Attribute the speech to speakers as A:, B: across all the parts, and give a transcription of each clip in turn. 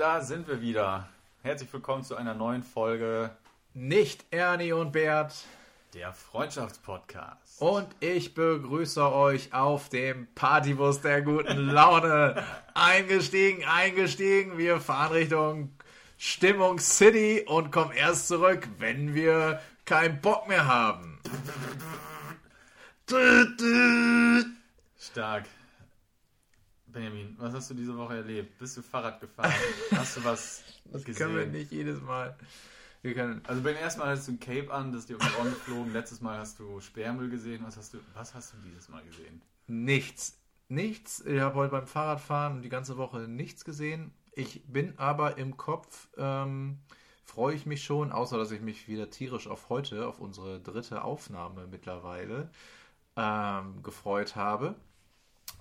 A: Da sind wir wieder. Herzlich willkommen zu einer neuen Folge
B: Nicht Ernie und Bert.
A: der Freundschaftspodcast.
B: Und ich begrüße euch auf dem Partybus der guten Laune. eingestiegen, eingestiegen. Wir fahren Richtung Stimmung City und kommen erst zurück, wenn wir keinen Bock mehr haben.
A: Stark. Benjamin, was hast du diese Woche erlebt? Bist du Fahrrad gefahren? Hast du was
B: Das
A: gesehen?
B: können wir nicht jedes Mal. Wir können.
A: Also beim ersten Mal hattest du ein Cape an, das ist dir um die Ohren geflogen. Letztes Mal hast du Sperrmüll gesehen. Was hast du, was hast du dieses Mal gesehen?
B: Nichts. Nichts. Ich habe heute beim Fahrradfahren die ganze Woche nichts gesehen. Ich bin aber im Kopf, ähm, freue ich mich schon, außer dass ich mich wieder tierisch auf heute, auf unsere dritte Aufnahme mittlerweile, ähm, gefreut habe.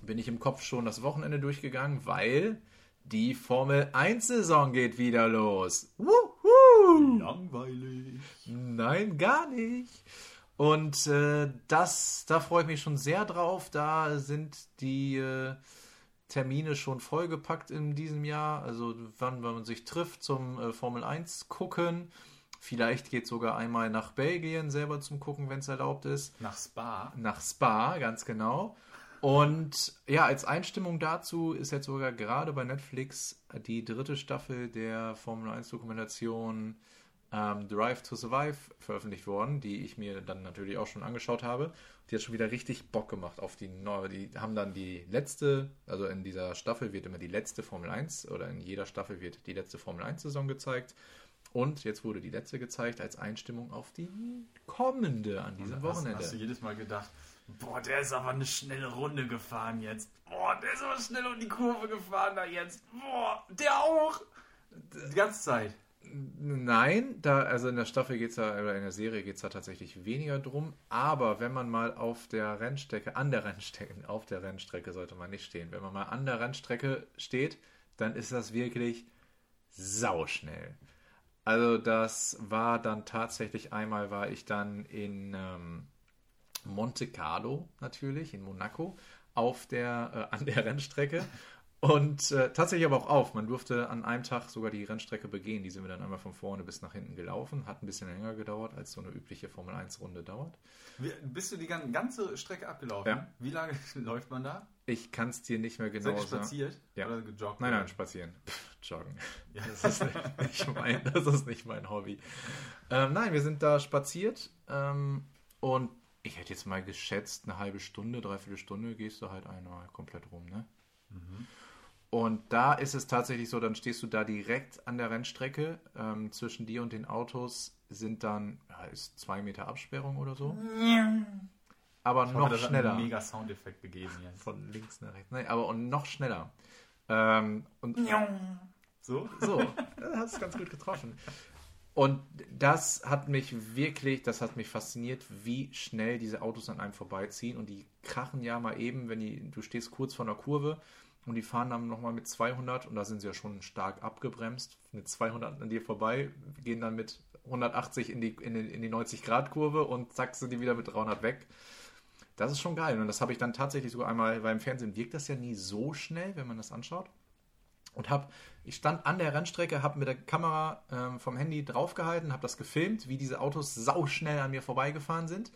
B: Bin ich im Kopf schon das Wochenende durchgegangen, weil die Formel 1 Saison geht wieder los. Wuhu!
A: Langweilig.
B: Nein, gar nicht. Und äh, das, da freue ich mich schon sehr drauf. Da sind die äh, Termine schon vollgepackt in diesem Jahr. Also wann man sich trifft zum äh, Formel 1 gucken. Vielleicht geht sogar einmal nach Belgien selber zum Gucken, wenn es erlaubt ist.
A: Nach Spa.
B: Nach Spa, ganz genau. Und ja, als Einstimmung dazu ist jetzt sogar gerade bei Netflix die dritte Staffel der Formel 1 Dokumentation ähm, Drive to Survive veröffentlicht worden, die ich mir dann natürlich auch schon angeschaut habe. Die hat schon wieder richtig Bock gemacht auf die neue. Die haben dann die letzte, also in dieser Staffel wird immer die letzte Formel 1 oder in jeder Staffel wird die letzte Formel 1 Saison gezeigt. Und jetzt wurde die letzte gezeigt als Einstimmung auf die kommende an diesem
A: Hast,
B: Wochenende.
A: hast du jedes Mal gedacht, boah, der ist aber eine schnelle Runde gefahren jetzt. Boah, der ist aber schnell um die Kurve gefahren da jetzt. Boah, der auch. Die ganze Zeit.
B: Nein, da, also in der Staffel geht's da, oder in der Serie geht es da tatsächlich weniger drum. Aber wenn man mal auf der Rennstrecke, an der Rennstrecke, auf der Rennstrecke sollte man nicht stehen. Wenn man mal an der Rennstrecke steht, dann ist das wirklich sauschnell. Also das war dann tatsächlich einmal, war ich dann in ähm, Monte Carlo natürlich, in Monaco, auf der, äh, an der Rennstrecke. Und äh, tatsächlich aber auch auf. Man durfte an einem Tag sogar die Rennstrecke begehen. Die sind wir dann einmal von vorne bis nach hinten gelaufen. Hat ein bisschen länger gedauert, als so eine übliche Formel 1-Runde dauert.
A: Wie, bist du die gan- ganze Strecke abgelaufen?
B: Ja.
A: Wie lange läuft man da?
B: Ich kann es dir nicht mehr genau sagen.
A: spaziert?
B: Ja.
A: Oder gejoggt?
B: Nein, nein, spazieren. Pff, joggen.
A: Ja.
B: Das ist nicht, nicht mein, das ist nicht mein Hobby. Ähm, nein, wir sind da spaziert ähm, und ich hätte jetzt mal geschätzt, eine halbe Stunde, dreiviertel Stunde gehst du halt einmal komplett rum, ne? Und da ist es tatsächlich so, dann stehst du da direkt an der Rennstrecke. Ähm, zwischen dir und den Autos sind dann, ja, ist zwei Meter Absperrung oder so. Aber
A: Ich
B: noch
A: hoffe, das hat
B: schneller.
A: einen mega Soundeffekt gegeben jetzt.
B: Von links nach rechts. Nein, aber und noch schneller. Ähm, und
A: So?
B: so, das hast du ganz gut getroffen. Und das hat mich wirklich, das hat mich fasziniert, wie schnell diese Autos an einem vorbeiziehen. Und die krachen ja mal eben, wenn die, du stehst kurz vor einer Kurve und die fahren dann nochmal mit 200 und da sind sie ja schon stark abgebremst. Mit 200 an dir vorbei, gehen dann mit 180 in die, in die, in die 90-Grad-Kurve und zack, sind die wieder mit 300 weg. Das ist schon geil. Und das habe ich dann tatsächlich sogar einmal, weil im Fernsehen wirkt das ja nie so schnell, wenn man das anschaut. Und hab, ich stand an der Rennstrecke, habe mit der Kamera ähm, vom Handy draufgehalten, habe das gefilmt, wie diese Autos sauschnell an mir vorbeigefahren sind.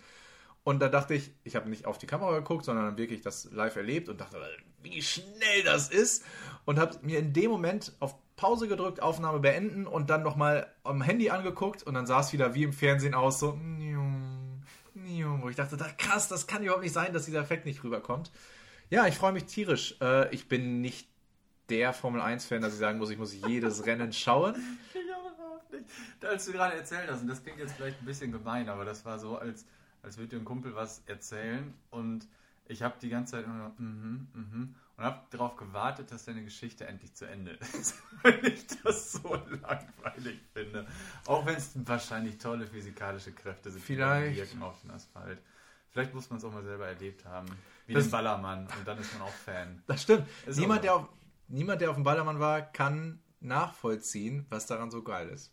B: Und da dachte ich, ich habe nicht auf die Kamera geguckt, sondern wirklich das live erlebt und dachte, wie schnell das ist. Und habe mir in dem Moment auf Pause gedrückt, Aufnahme beenden und dann nochmal am Handy angeguckt und dann sah es wieder wie im Fernsehen aus, so, wo ich dachte, da, krass, das kann überhaupt nicht sein, dass dieser Effekt nicht rüberkommt. Ja, ich freue mich tierisch. Äh, ich bin nicht der Formel 1-Fan, dass ich sagen muss, ich muss jedes Rennen schauen.
A: Ich auch überhaupt nicht. Als du gerade erzählt hast, und das klingt jetzt vielleicht ein bisschen gemein, aber das war so, als, als würde dir ein Kumpel was erzählen und ich habe die ganze Zeit noch, mhm, mhm, und habe darauf gewartet, dass deine Geschichte endlich zu Ende ist. Weil ich das so langweilig finde. Auch wenn es wahrscheinlich tolle physikalische Kräfte sind, die
B: Vielleicht.
A: wirken auf den Asphalt. Vielleicht muss man es auch mal selber erlebt haben. Wie
B: Das-
A: den Ballermann und dann ist man auch Fan.
B: Das stimmt.
A: Ist
B: Niemand
A: auch
B: der, auf, niemand, der auf dem Ballermann war, kann nachvollziehen, was daran so geil ist.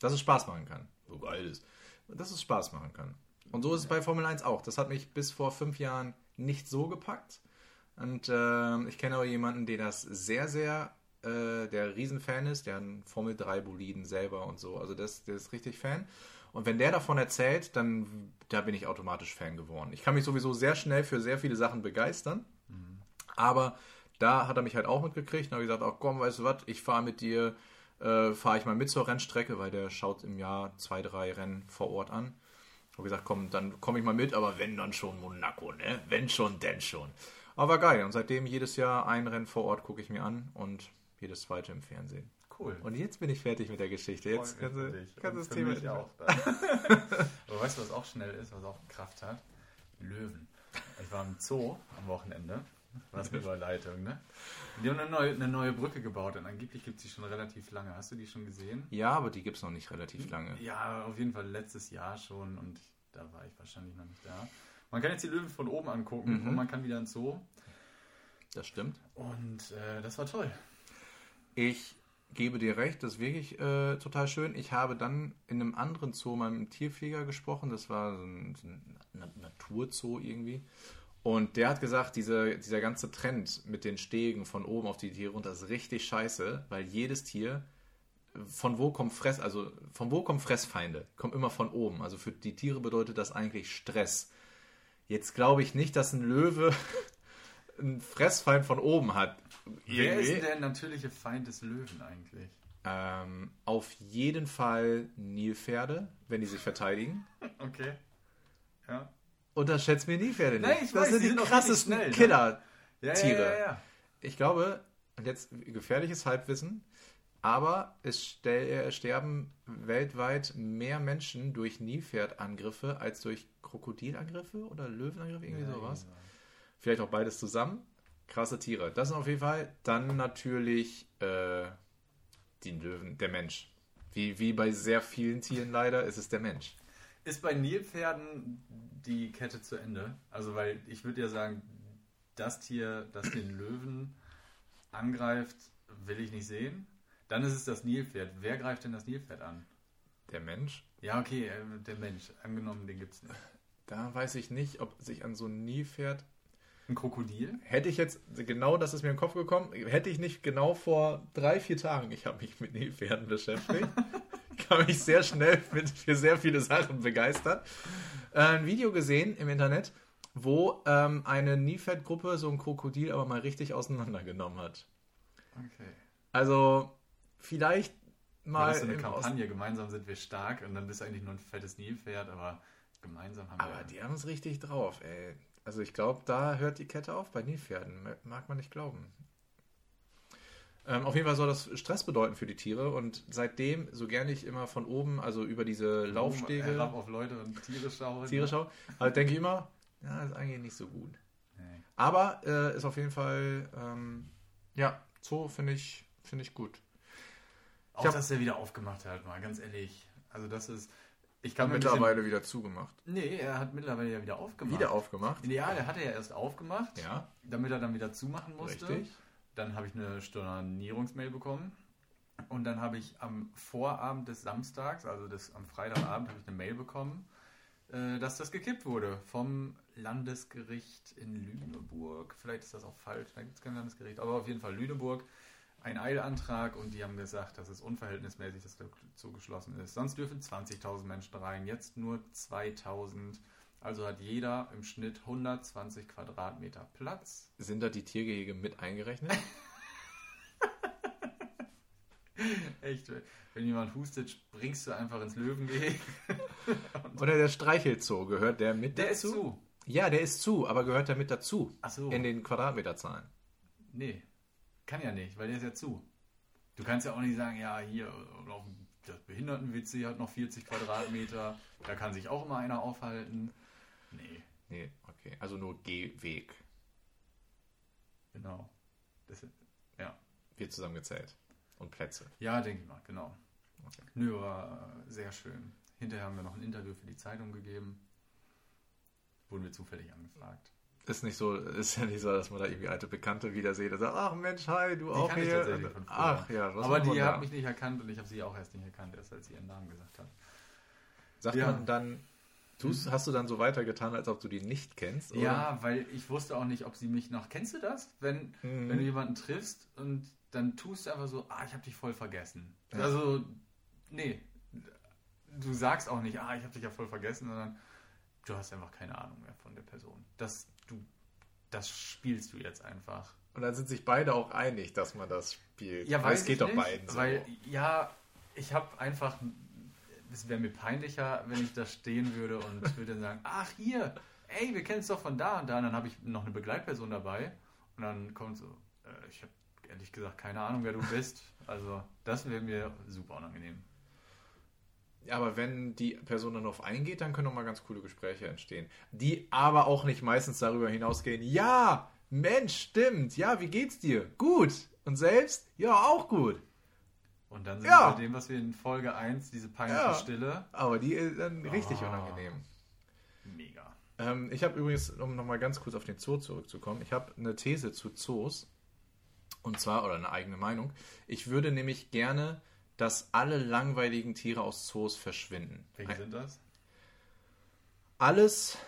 B: Dass es Spaß machen kann. So geil ist. Dass es Spaß machen kann. Und so ist es bei Formel 1 auch. Das hat mich bis vor fünf Jahren nicht so gepackt. Und ähm, ich kenne auch jemanden, der das sehr, sehr äh, der Riesenfan ist, der einen Formel 3 Boliden selber und so. Also das, der ist richtig Fan. Und wenn der davon erzählt, dann da bin ich automatisch Fan geworden. Ich kann mich sowieso sehr schnell für sehr viele Sachen begeistern. Aber da hat er mich halt auch mitgekriegt und habe gesagt, ach komm, weißt du was, ich fahre mit dir, äh, fahre ich mal mit zur Rennstrecke, weil der schaut im Jahr zwei, drei Rennen vor Ort an. Habe gesagt, komm, dann komme ich mal mit, aber wenn dann schon Monaco, ne? Wenn schon, denn schon. Aber geil. Und seitdem jedes Jahr ein Rennen vor Ort gucke ich mir an und jedes zweite im Fernsehen.
A: Cool.
B: Und jetzt bin ich fertig mit der Geschichte. Jetzt kannst du, kannst das Thema
A: mich auch. Aber weißt du, was auch schnell ist, was auch Kraft hat? Löwen. Ich war im Zoo am Wochenende. Was eine Überleitung, ne? Die haben eine neue, eine neue Brücke gebaut und angeblich gibt es die schon relativ lange. Hast du die schon gesehen?
B: Ja, aber die gibt es noch nicht relativ lange.
A: Ja, auf jeden Fall letztes Jahr schon und da war ich wahrscheinlich noch nicht da. Man kann jetzt die Löwen von oben angucken
B: Mhm.
A: und man kann wieder ins Zoo.
B: Das stimmt.
A: Und äh, das war toll.
B: Ich gebe dir recht, das ist wirklich äh, total schön. Ich habe dann in einem anderen Zoo mal mit einem Tierpfleger gesprochen. Das war so ein, so ein Na- Naturzoo irgendwie. Und der hat gesagt, diese, dieser ganze Trend mit den Stegen von oben auf die Tiere runter ist richtig scheiße, weil jedes Tier, von wo kommt Fress, also von wo kommen Fressfeinde? Kommt immer von oben. Also für die Tiere bedeutet das eigentlich Stress. Jetzt glaube ich nicht, dass ein Löwe einen Fressfeind von oben hat.
A: Wer ist denn der natürliche Feind des Löwen eigentlich?
B: Ähm, auf jeden Fall Nilpferde, wenn die sich verteidigen.
A: Okay. Ja.
B: Unterschätzt mir Nilpferde nicht.
A: Nein, ich
B: das
A: weiß,
B: sind
A: die sind
B: krassesten
A: schnell, ne?
B: Killer.
A: Ja,
B: Tiere.
A: Ja, ja.
B: Ich glaube, und jetzt gefährliches Halbwissen, aber es äh, sterben weltweit mehr Menschen durch Nilpferdangriffe als durch Krokodilangriffe oder Löwenangriffe, irgendwie sowas. Vielleicht auch beides zusammen. Krasse Tiere. Das sind auf jeden Fall. Dann natürlich äh, die Löwen, der Mensch. Wie, wie bei sehr vielen Tieren leider ist es der Mensch.
A: Ist bei Nilpferden die Kette zu Ende? Also, weil ich würde ja sagen, das Tier, das den Löwen angreift, will ich nicht sehen. Dann ist es das Nilpferd. Wer greift denn das Nilpferd an?
B: Der Mensch?
A: Ja, okay, äh, der Mensch. Angenommen, den gibt's nicht.
B: Da weiß ich nicht, ob sich an so ein Nilpferd.
A: Ein Krokodil?
B: Hätte ich jetzt, genau das ist mir in den Kopf gekommen, hätte ich nicht genau vor drei, vier Tagen, ich habe mich mit Nilpferden beschäftigt, kann mich sehr schnell mit, für sehr viele Sachen begeistern, äh, ein Video gesehen im Internet, wo ähm, eine Nilpferdgruppe so ein Krokodil aber mal richtig auseinandergenommen hat.
A: Okay.
B: Also vielleicht
A: Mal
B: mal
A: das ist so eine
B: Aus-
A: Kampagne, gemeinsam sind wir stark und dann bist du eigentlich nur ein fettes Nilpferd, aber gemeinsam haben
B: Aber
A: wir.
B: die haben es richtig drauf, ey. Also ich glaube, da hört die Kette auf bei Nilpferden. Mag man nicht glauben. Ähm, auf jeden Fall soll das Stress bedeuten für die Tiere und seitdem, so gerne ich immer von oben, also über diese Laufstege,
A: Herab auf Leute und Tiere schauen.
B: Tiere schaue, halt denke ich immer, ja, ist eigentlich nicht so gut.
A: Nee.
B: Aber äh, ist auf jeden Fall, ähm, ja, Zoo finde ich, finde ich gut.
A: Auch,
B: hab-
A: dass der wieder aufgemacht hat, mal ganz ehrlich. Also das ist... Ich kann
B: mittlerweile wieder zugemacht.
A: Bisschen, nee, er hat mittlerweile ja wieder aufgemacht.
B: Wieder aufgemacht.
A: Ja, der hatte ja erst aufgemacht,
B: Ja,
A: damit er dann wieder zumachen musste.
B: richtig.
A: Dann habe ich eine Stornierungsmail bekommen. Und dann habe ich am Vorabend des Samstags, also des, am Freitagabend, habe ich eine Mail bekommen, äh, dass das gekippt wurde vom Landesgericht in Lüneburg. Vielleicht ist das auch falsch, da gibt es kein Landesgericht, aber auf jeden Fall Lüneburg. Ein Eilantrag und die haben gesagt, dass es unverhältnismäßig das so geschlossen ist. Sonst dürfen 20.000 Menschen rein, jetzt nur 2.000. Also hat jeder im Schnitt 120 Quadratmeter Platz.
B: Sind da die Tiergehege mit eingerechnet?
A: Echt, wenn jemand hustet, springst du einfach ins Löwengehege.
B: Oder der Streichelzoo, gehört der mit
A: Der ist
B: dazu?
A: zu.
B: Ja, der ist zu, aber gehört der mit dazu?
A: Ach so.
B: In den Quadratmeterzahlen.
A: Nee, kann ja nicht, weil der ist ja zu. Du kannst ja auch nicht sagen, ja, hier, das Behinderten-WC hat noch 40 Quadratmeter, da kann sich auch immer einer aufhalten. Nee,
B: Nee, okay. Also nur Gehweg.
A: genau. Das, ja.
B: Wird zusammengezählt. Und Plätze.
A: ja, denke ich mal, genau.
B: Okay.
A: Nö, war äh, sehr schön. Hinterher haben wir noch ein Interview für die Zeitung gegeben. Wurden wir zufällig angefragt.
B: Ist nicht so, ist ja nicht so, dass man da irgendwie alte Bekannte wieder sieht und sagt, ach Mensch, hi, du auch
A: kannte ich
B: hier. ach ja, was
A: Aber die hat mich nicht erkannt und ich habe sie auch erst nicht erkannt, erst als sie ihren Namen gesagt hat.
B: Sagt
A: Ja.
B: man dann Tust, hast du dann so weitergetan, als ob du die nicht kennst? Oder?
A: Ja, weil ich wusste auch nicht, ob sie mich noch. Kennst du das? Wenn,
B: Mhm.
A: wenn du jemanden triffst und dann tust du einfach so, ah, ich habe dich voll vergessen.
B: Ja.
A: Also, nee. Du sagst auch nicht, ah, ich habe dich ja voll vergessen, sondern du hast einfach keine Ahnung mehr von der Person. Das, du, das spielst du jetzt einfach.
B: Und dann sind sich beide auch einig, dass man das spielt.
A: Ja,
B: Weil
A: weiß
B: es geht doch beiden so.
A: Weil, ja, ich habe einfach, es wäre mir peinlicher, wenn ich da stehen würde und würde dann sagen, ach hier, ey, wir kennen es doch von da und da. Und dann habe ich noch eine Begleitperson dabei und dann kommt so, äh, ich habe ehrlich gesagt keine Ahnung, wer du bist. Also das wäre mir super unangenehm.
B: Ja, aber wenn die Person dann auf eingeht, dann können auch mal ganz coole Gespräche entstehen. Die aber auch nicht meistens darüber hinausgehen, ja, Mensch, stimmt, ja, wie geht's dir? Gut. Und selbst? Ja, auch gut.
A: Und dann sind
B: Ja.
A: wir bei dem, was wir in Folge 1, diese peinliche
B: Ja.
A: Stille,
B: Aber die ist dann richtig
A: Ah.
B: unangenehm.
A: mega.
B: Ähm, ich habe übrigens, um nochmal ganz kurz auf den Zoo zurückzukommen, ich habe eine These zu Zoos. Und zwar, oder eine eigene Meinung. Ich würde nämlich gerne, dass alle langweiligen Tiere aus Zoos verschwinden.
A: Welche sind das?
B: Alles,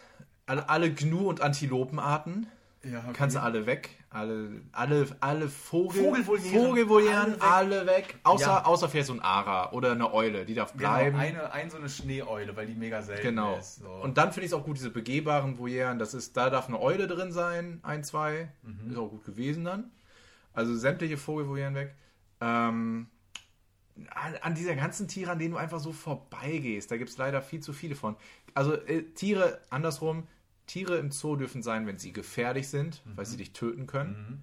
B: alle, alle Gnu- und Antilopenarten,
A: Ja, okay.
B: kannst du alle weg. Alle, alle, alle Vogel,
A: Vogelvolieren.
B: Vogelvolieren,
A: Alle
B: alle
A: weg.
B: Außer,
A: Ja.
B: außer vielleicht so ein Ara oder eine Eule, die darf
A: Genau,
B: bleiben.
A: eine, ein so eine Schneeeule, weil die mega selten
B: Genau.
A: ist. So.
B: Und dann finde ich es auch gut, diese begehbaren Volieren, das ist, da darf eine Eule drin sein, ein, zwei.
A: Mhm.
B: Ist auch gut gewesen dann. Also sämtliche Vogelvolieren weg. Ähm, an, an dieser ganzen Tiere, an denen du einfach so vorbeigehst, da gibt es leider viel zu viele von. Also äh, Tiere, andersrum, Tiere im Zoo dürfen sein, wenn sie gefährlich sind, weil sie dich töten können,
A: Mhm.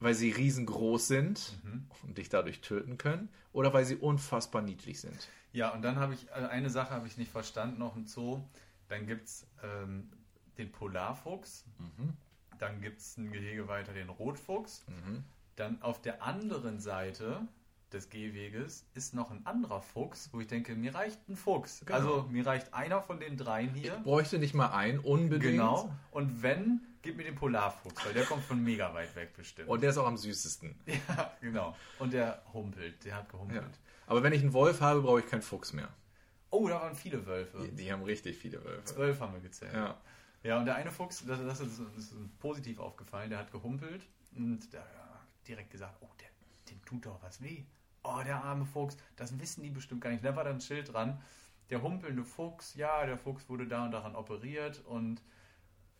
B: weil sie riesengroß sind
A: Mhm.
B: und dich dadurch töten können, oder weil sie unfassbar niedlich sind.
A: Ja, und dann habe ich, äh, eine Sache habe ich nicht verstanden, noch im Zoo. Dann gibt es ähm, den Polarfuchs,
B: Mhm.
A: dann gibt es ein Gehege weiter den Rotfuchs.
B: Mhm.
A: Dann auf der anderen Seite des Gehweges ist noch ein anderer Fuchs, wo ich denke, mir reicht ein Fuchs.
B: Genau.
A: Also mir reicht einer von den dreien hier.
B: Bräuchte nicht mal ein, unbedingt.
A: Genau. Und wenn, gib mir den Polarfuchs, weil der kommt von mega weit weg bestimmt.
B: Und der ist auch am süßesten.
A: ja, genau. Und der humpelt, der hat gehumpelt.
B: Ja. Aber wenn ich einen Wolf habe, brauche ich keinen Fuchs mehr.
A: Oh, da waren viele Wölfe.
B: Die, die haben richtig viele Wölfe.
A: Zwölf haben wir gezählt.
B: Ja.
A: Ja, und der eine Fuchs, das, das, ist, das ist positiv aufgefallen, der hat gehumpelt und der hat direkt gesagt, oh, der, dem tut doch was weh. Oh, der arme Fuchs, das wissen die bestimmt gar nicht. Da war dann ein Schild dran, der humpelnde Fuchs, ja, der Fuchs wurde da und daran operiert und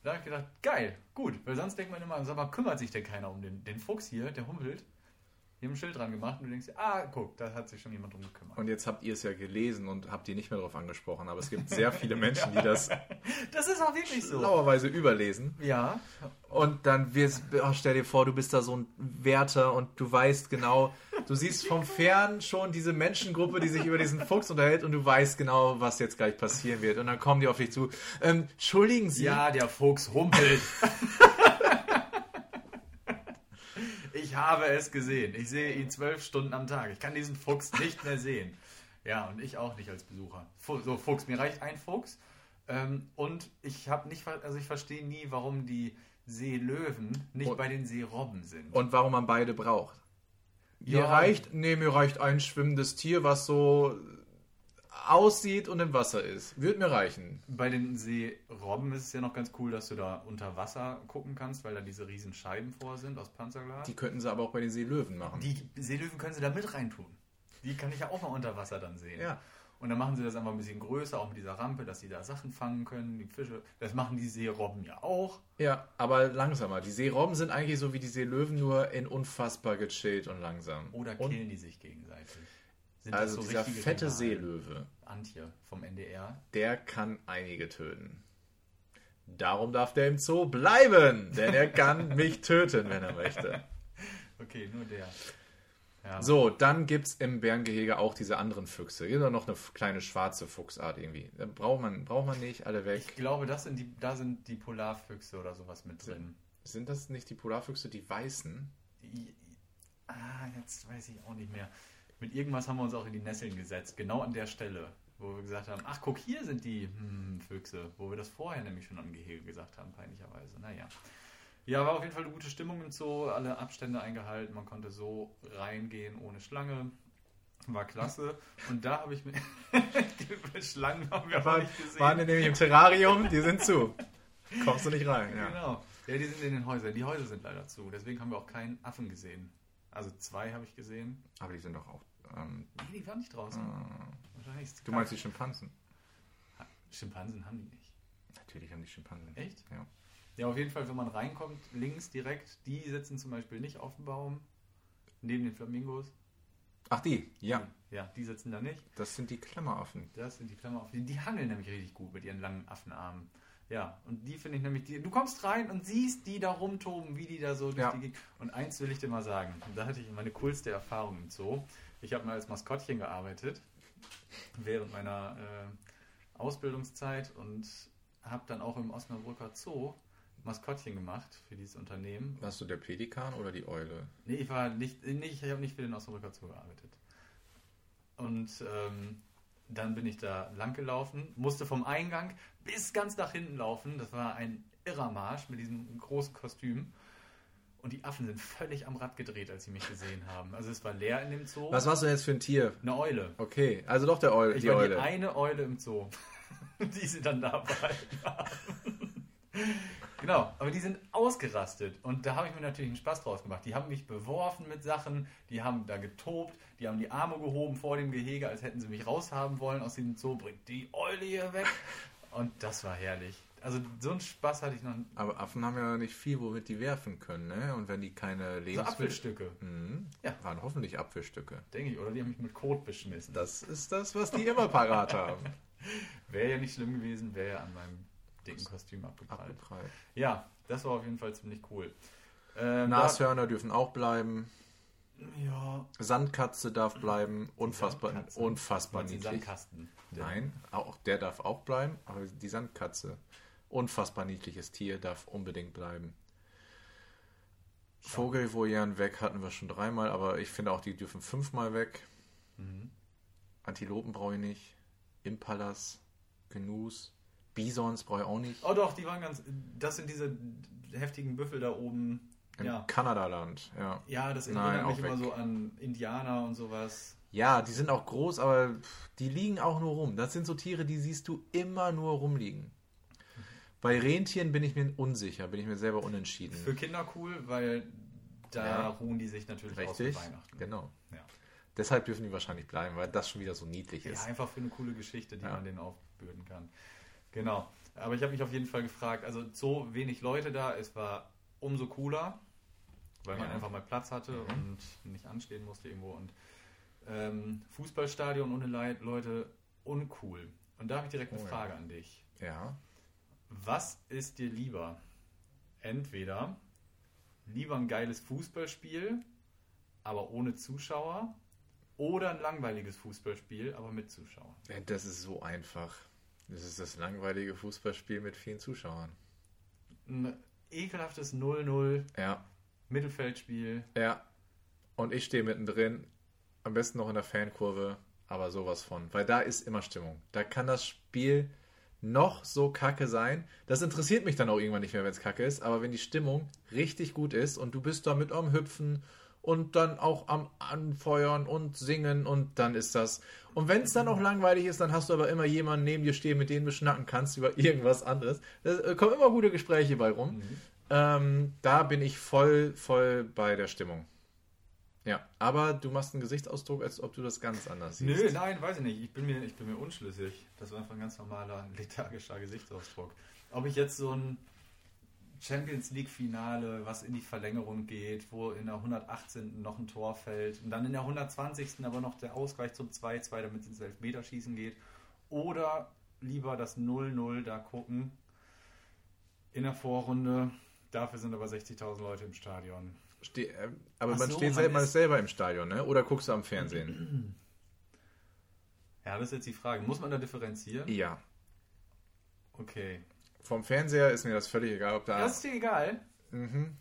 A: da habe ich gedacht, geil, gut, weil sonst denkt man immer, sag mal, kümmert sich denn keiner um den, den Fuchs hier, der humpelt? Die haben ein Schild dran gemacht und du denkst, ah, guck, da hat sich schon jemand drum gekümmert.
B: Und jetzt habt ihr es ja gelesen und habt ihr nicht mehr darauf angesprochen. Aber es gibt sehr viele Menschen, die das
A: Das ist auch wirklich so.
B: lauerweise überlesen.
A: Ja,
B: Und dann wirst, oh, stell dir vor, du bist da so ein Wärter und du weißt genau, du siehst vom Fern schon diese Menschengruppe, die sich über diesen Fuchs unterhält und du weißt genau, was jetzt gleich passieren wird. Und dann kommen die auf dich zu. Ähm, entschuldigen Sie.
A: Ja, der Fuchs humpelt. ich habe es gesehen. Ich sehe ihn zwölf Stunden am Tag. Ich kann diesen Fuchs nicht mehr sehen. Ja, und ich auch nicht als Besucher. So, Fuchs, mir reicht ein Fuchs. Ähm, und ich habe nicht, also ich verstehe nie, warum die Seelöwen nicht
B: Und-
A: bei den Seerobben sind.
B: Und warum man beide braucht. Mir
A: Ja.
B: reicht, nee, mir reicht ein schwimmendes Tier, was so aussieht und im Wasser ist. Würde mir reichen.
A: Bei den Seerobben ist es ja noch ganz cool, dass du da unter Wasser gucken kannst, weil da diese riesen Scheiben vor sind aus Panzerglas.
B: Die könnten sie aber auch bei den Seelöwen machen.
A: Die Seelöwen können sie da mit reintun. Die kann ich ja auch mal unter Wasser dann sehen.
B: Ja.
A: Und dann machen sie das einfach ein bisschen größer, auch mit dieser Rampe, dass sie da Sachen fangen können, die Fische. Das machen die Seerobben ja auch.
B: Ja, aber langsamer. Die Seerobben sind eigentlich so wie die Seelöwen, nur in unfassbar gechillt und langsam.
A: Oder
B: und,
A: killen die sich gegenseitig. Sind
B: Also dieser
A: richtige
B: fette
A: Rivalen?
B: Seelöwe,
A: Antje vom NDR.
B: der kann einige töten. Darum darf der im Zoo bleiben, denn er kann mich töten, wenn er möchte.
A: Okay, nur der. Ja.
B: So, dann gibt es im Bärengehege auch diese anderen Füchse. Hier ist noch eine kleine schwarze Fuchsart irgendwie. Da Braucht man, braucht man nicht, alle weg.
A: Ich glaube, das sind die, da sind die Polarfüchse oder sowas mit drin.
B: Sind das nicht die Polarfüchse, die weißen?
A: Die, ah, jetzt weiß ich auch nicht mehr. Mit irgendwas haben wir uns auch in die Nesseln gesetzt, genau an der Stelle, wo wir gesagt haben, ach guck, hier sind die hm, Füchse, wo wir das vorher nämlich schon am Gehege gesagt haben, peinlicherweise. Naja. Ja, war auf jeden Fall eine gute Stimmung im Zoo, alle Abstände eingehalten, man konnte so reingehen ohne Schlange. War klasse. Und da habe ich mir. Schlangen haben wir aber nicht gesehen.
B: waren die nämlich im Terrarium, die sind zu. Kommst du nicht rein, ja.
A: Genau. Ja, die sind in den Häusern. Die Häuser sind leider zu. Deswegen haben wir auch keinen Affen gesehen. Also zwei habe ich gesehen.
B: Aber die sind doch auch. Ähm,
A: Nee, die waren nicht draußen.
B: äh, du meinst die Schimpansen?
A: Schimpansen haben die nicht.
B: Natürlich haben die Schimpansen.
A: Echt?
B: Ja.
A: Ja, auf jeden Fall, wenn man reinkommt, links direkt, die sitzen zum Beispiel nicht auf dem Baum, neben den Flamingos.
B: Ach, die? Ja.
A: Ja, die sitzen da nicht.
B: Das sind die Klemmmeraffen.
A: Das sind die Klammer auf. Die, die hangeln nämlich richtig gut mit ihren langen Affenarmen. Ja, und die finde ich nämlich, die, du kommst rein und siehst die da rumtoben, wie die da so durch
B: Ja.
A: die Gegend. Und eins will ich dir mal sagen, und da hatte ich meine coolste Erfahrung im Zoo. Ich habe mal als Maskottchen gearbeitet, während meiner äh, Ausbildungszeit und habe dann auch im Osnabrücker Zoo Maskottchen gemacht für dieses Unternehmen.
B: Warst du der Pelikan oder die Eule?
A: Nee, ich war nicht, nicht ich habe nicht für den Osnabrücker Zoo gearbeitet. Und ähm, dann bin ich da lang gelaufen, musste vom Eingang bis ganz nach hinten laufen. Das war ein irrer Marsch mit diesem großen Kostüm. Und die Affen sind völlig am Rad gedreht, als sie mich gesehen haben. Also es war leer in dem Zoo.
B: Was warst du jetzt für ein Tier?
A: Eine Eule.
B: Okay, also doch der Eule,
A: Ich
B: die
A: war
B: Eule.
A: die eine Eule im Zoo, die sie dann da behalten haben. Genau, aber die sind ausgerastet und da habe ich mir natürlich einen Spaß draus gemacht. Die haben mich beworfen mit Sachen, die haben da getobt, die haben die Arme gehoben vor dem Gehege, als hätten sie mich raushaben wollen aus dem Zoo. Bringt die Eule hier weg. Und das war herrlich. Also so einen Spaß hatte ich noch.
B: Aber Affen haben ja nicht viel, womit die werfen können, ne? Und wenn die keine
A: So
B: Lebensmittel...
A: Apfelstücke,
B: Mhm.
A: Ja.
B: Waren hoffentlich Apfelstücke.
A: denke ich. Oder die haben mich mit Kot beschmissen.
B: Das ist das, was die immer parat haben.
A: Wäre ja nicht schlimm gewesen, wäre ja an meinem dicken Kostüm abgeprallt.
B: Abgeprallt.
A: Ja, das war auf jeden Fall ziemlich cool. Ähm,
B: Nashörner dürfen auch bleiben.
A: da, ja,
B: Sandkatze darf bleiben. Unfassbar,
A: Sandkatze.
B: unfassbar niedlich.
A: Sandkasten.
B: Nein, auch der darf auch bleiben, aber die Sandkatze, unfassbar niedliches Tier, darf unbedingt bleiben. Vogelvoyern weg hatten wir schon dreimal, aber ich finde auch, die dürfen fünfmal weg.
A: Mhm.
B: Antilopen brauche ich nicht. Impalas, Gnus, Bisons brauche ich auch nicht.
A: Oh doch, die waren ganz. Das sind diese heftigen Büffel da oben.
B: Im
A: Ja.
B: Kanadaland, ja.
A: Ja, das erinnert mich
B: auch
A: immer
B: weg.
A: so an Indianer und sowas.
B: Ja, die sind auch groß, aber die liegen auch nur rum. Das sind so Tiere, die siehst du immer nur rumliegen. Bei Rentieren bin ich mir unsicher, bin ich mir selber unentschieden.
A: Für Kinder cool, weil da
B: Ja.
A: ruhen die sich natürlich aus
B: Richtig?
A: für Weihnachten.
B: Genau.
A: Ja.
B: Deshalb dürfen die wahrscheinlich bleiben, weil das schon wieder so niedlich
A: ja,
B: ist.
A: einfach für eine coole Geschichte, die
B: Ja.
A: man denen aufbürden kann. Genau. Aber ich habe mich auf jeden Fall gefragt, also so wenig Leute da, es war umso cooler, weil man
B: Ja.
A: einfach mal Platz hatte
B: Mhm.
A: und nicht anstehen musste irgendwo. Und ähm, Fußballstadion ohne Lei- Leute, uncool. Und da habe ich direkt eine
B: Oh ja.
A: Frage an dich.
B: Ja.
A: Was ist dir lieber? Entweder lieber ein geiles Fußballspiel, aber ohne Zuschauer, oder ein langweiliges Fußballspiel, aber mit Zuschauern.
B: Ja, Das ist so einfach. Das ist das langweilige Fußballspiel mit vielen Zuschauern.
A: Ein ekelhaftes 0-0
B: Ja,
A: Mittelfeldspiel.
B: ja. Und ich stehe mittendrin, am besten noch in der Fankurve, aber sowas von. Weil da ist immer Stimmung. Da kann das Spiel noch so kacke sein. Das interessiert mich dann auch irgendwann nicht mehr, wenn es kacke ist. Aber wenn die Stimmung richtig gut ist und du bist da mit am Hüpfen und dann auch am Anfeuern und Singen und dann ist das. Und wenn es dann auch langweilig ist, dann hast du aber immer jemanden neben dir stehen, mit dem du schnacken kannst über irgendwas anderes. Da äh, kommen immer gute Gespräche bei rum. Ähm, da bin ich voll, voll bei der Stimmung. Ja, aber du machst einen Gesichtsausdruck, als ob du das ganz anders siehst.
A: Nö, nein, weiß ich nicht. Ich bin mir, ich bin mir unschlüssig. Das war einfach ein ganz normaler, lethargischer Gesichtsausdruck. Ob ich jetzt so ein Champions League-Finale, was in die Verlängerung geht, wo in der 118. noch ein Tor fällt und dann in der 120. aber noch der Ausgleich zum 2-2, damit es ins Elfmeterschießen geht. Oder lieber das 0-0 da gucken in der Vorrunde. Dafür sind aber 60.000 Leute im Stadion.
B: Ste äh, aber
A: Ach
B: man
A: so,
B: steht
A: man
B: selber,
A: ist-
B: selber im Stadion, ne? Oder guckst du am Fernsehen?
A: Ja, das ist jetzt die Frage. Muss man da differenzieren?
B: ja.
A: Okay.
B: Vom Fernseher ist mir das völlig egal, ob da.
A: Das ist dir egal.
B: mhm.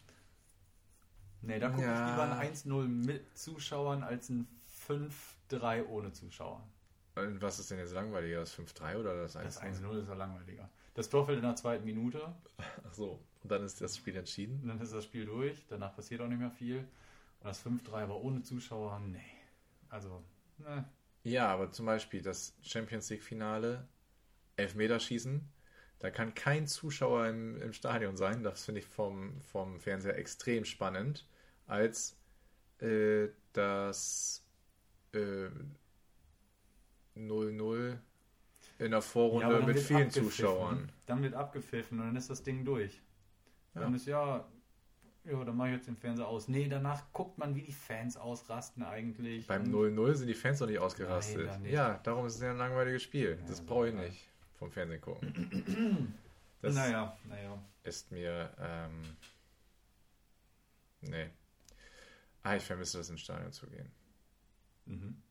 A: Nee, da gucke
B: Ja.
A: ich lieber ein 1-0 mit Zuschauern als ein 5-3 ohne Zuschauer.
B: Und Was ist denn jetzt langweiliger, das 5-3 oder das 1-0?
A: Das 1-0 ist ja langweiliger. Das Tor fällt in der zweiten Minute,
B: Ach so. Und dann ist das Spiel entschieden.
A: und dann ist das Spiel durch, danach passiert auch nicht mehr viel. Und das 5-3 aber ohne Zuschauer, nee. Also, Ne.
B: Ja, aber zum Beispiel das Champions League-Finale, Elfmeterschießen, da kann kein Zuschauer im, im Stadion sein. Das finde ich vom, vom Fernseher extrem spannend, als äh, das äh, 0-0 in der Vorrunde
A: dann
B: mit vielen. Zuschauern.
A: Dann wird abgepfiffen und dann ist das Ding durch.
B: Ja.
A: Dann ist ja, ja, dann mache ich jetzt den Fernseher aus. Nee, danach guckt man, wie die Fans ausrasten eigentlich.
B: Beim
A: Und-
B: 0-0 sind die Fans noch nicht ausgerastet.
A: Nein, nicht.
B: Ja, darum ist es ja ein langweiliges Spiel. das
A: Ja,
B: brauche ich nicht vom Fernsehen gucken. Das
A: Naja, naja.
B: ist mir. Ähm, nee. Ah, ich vermisse das ins Stadion zu gehen.
A: Mhm.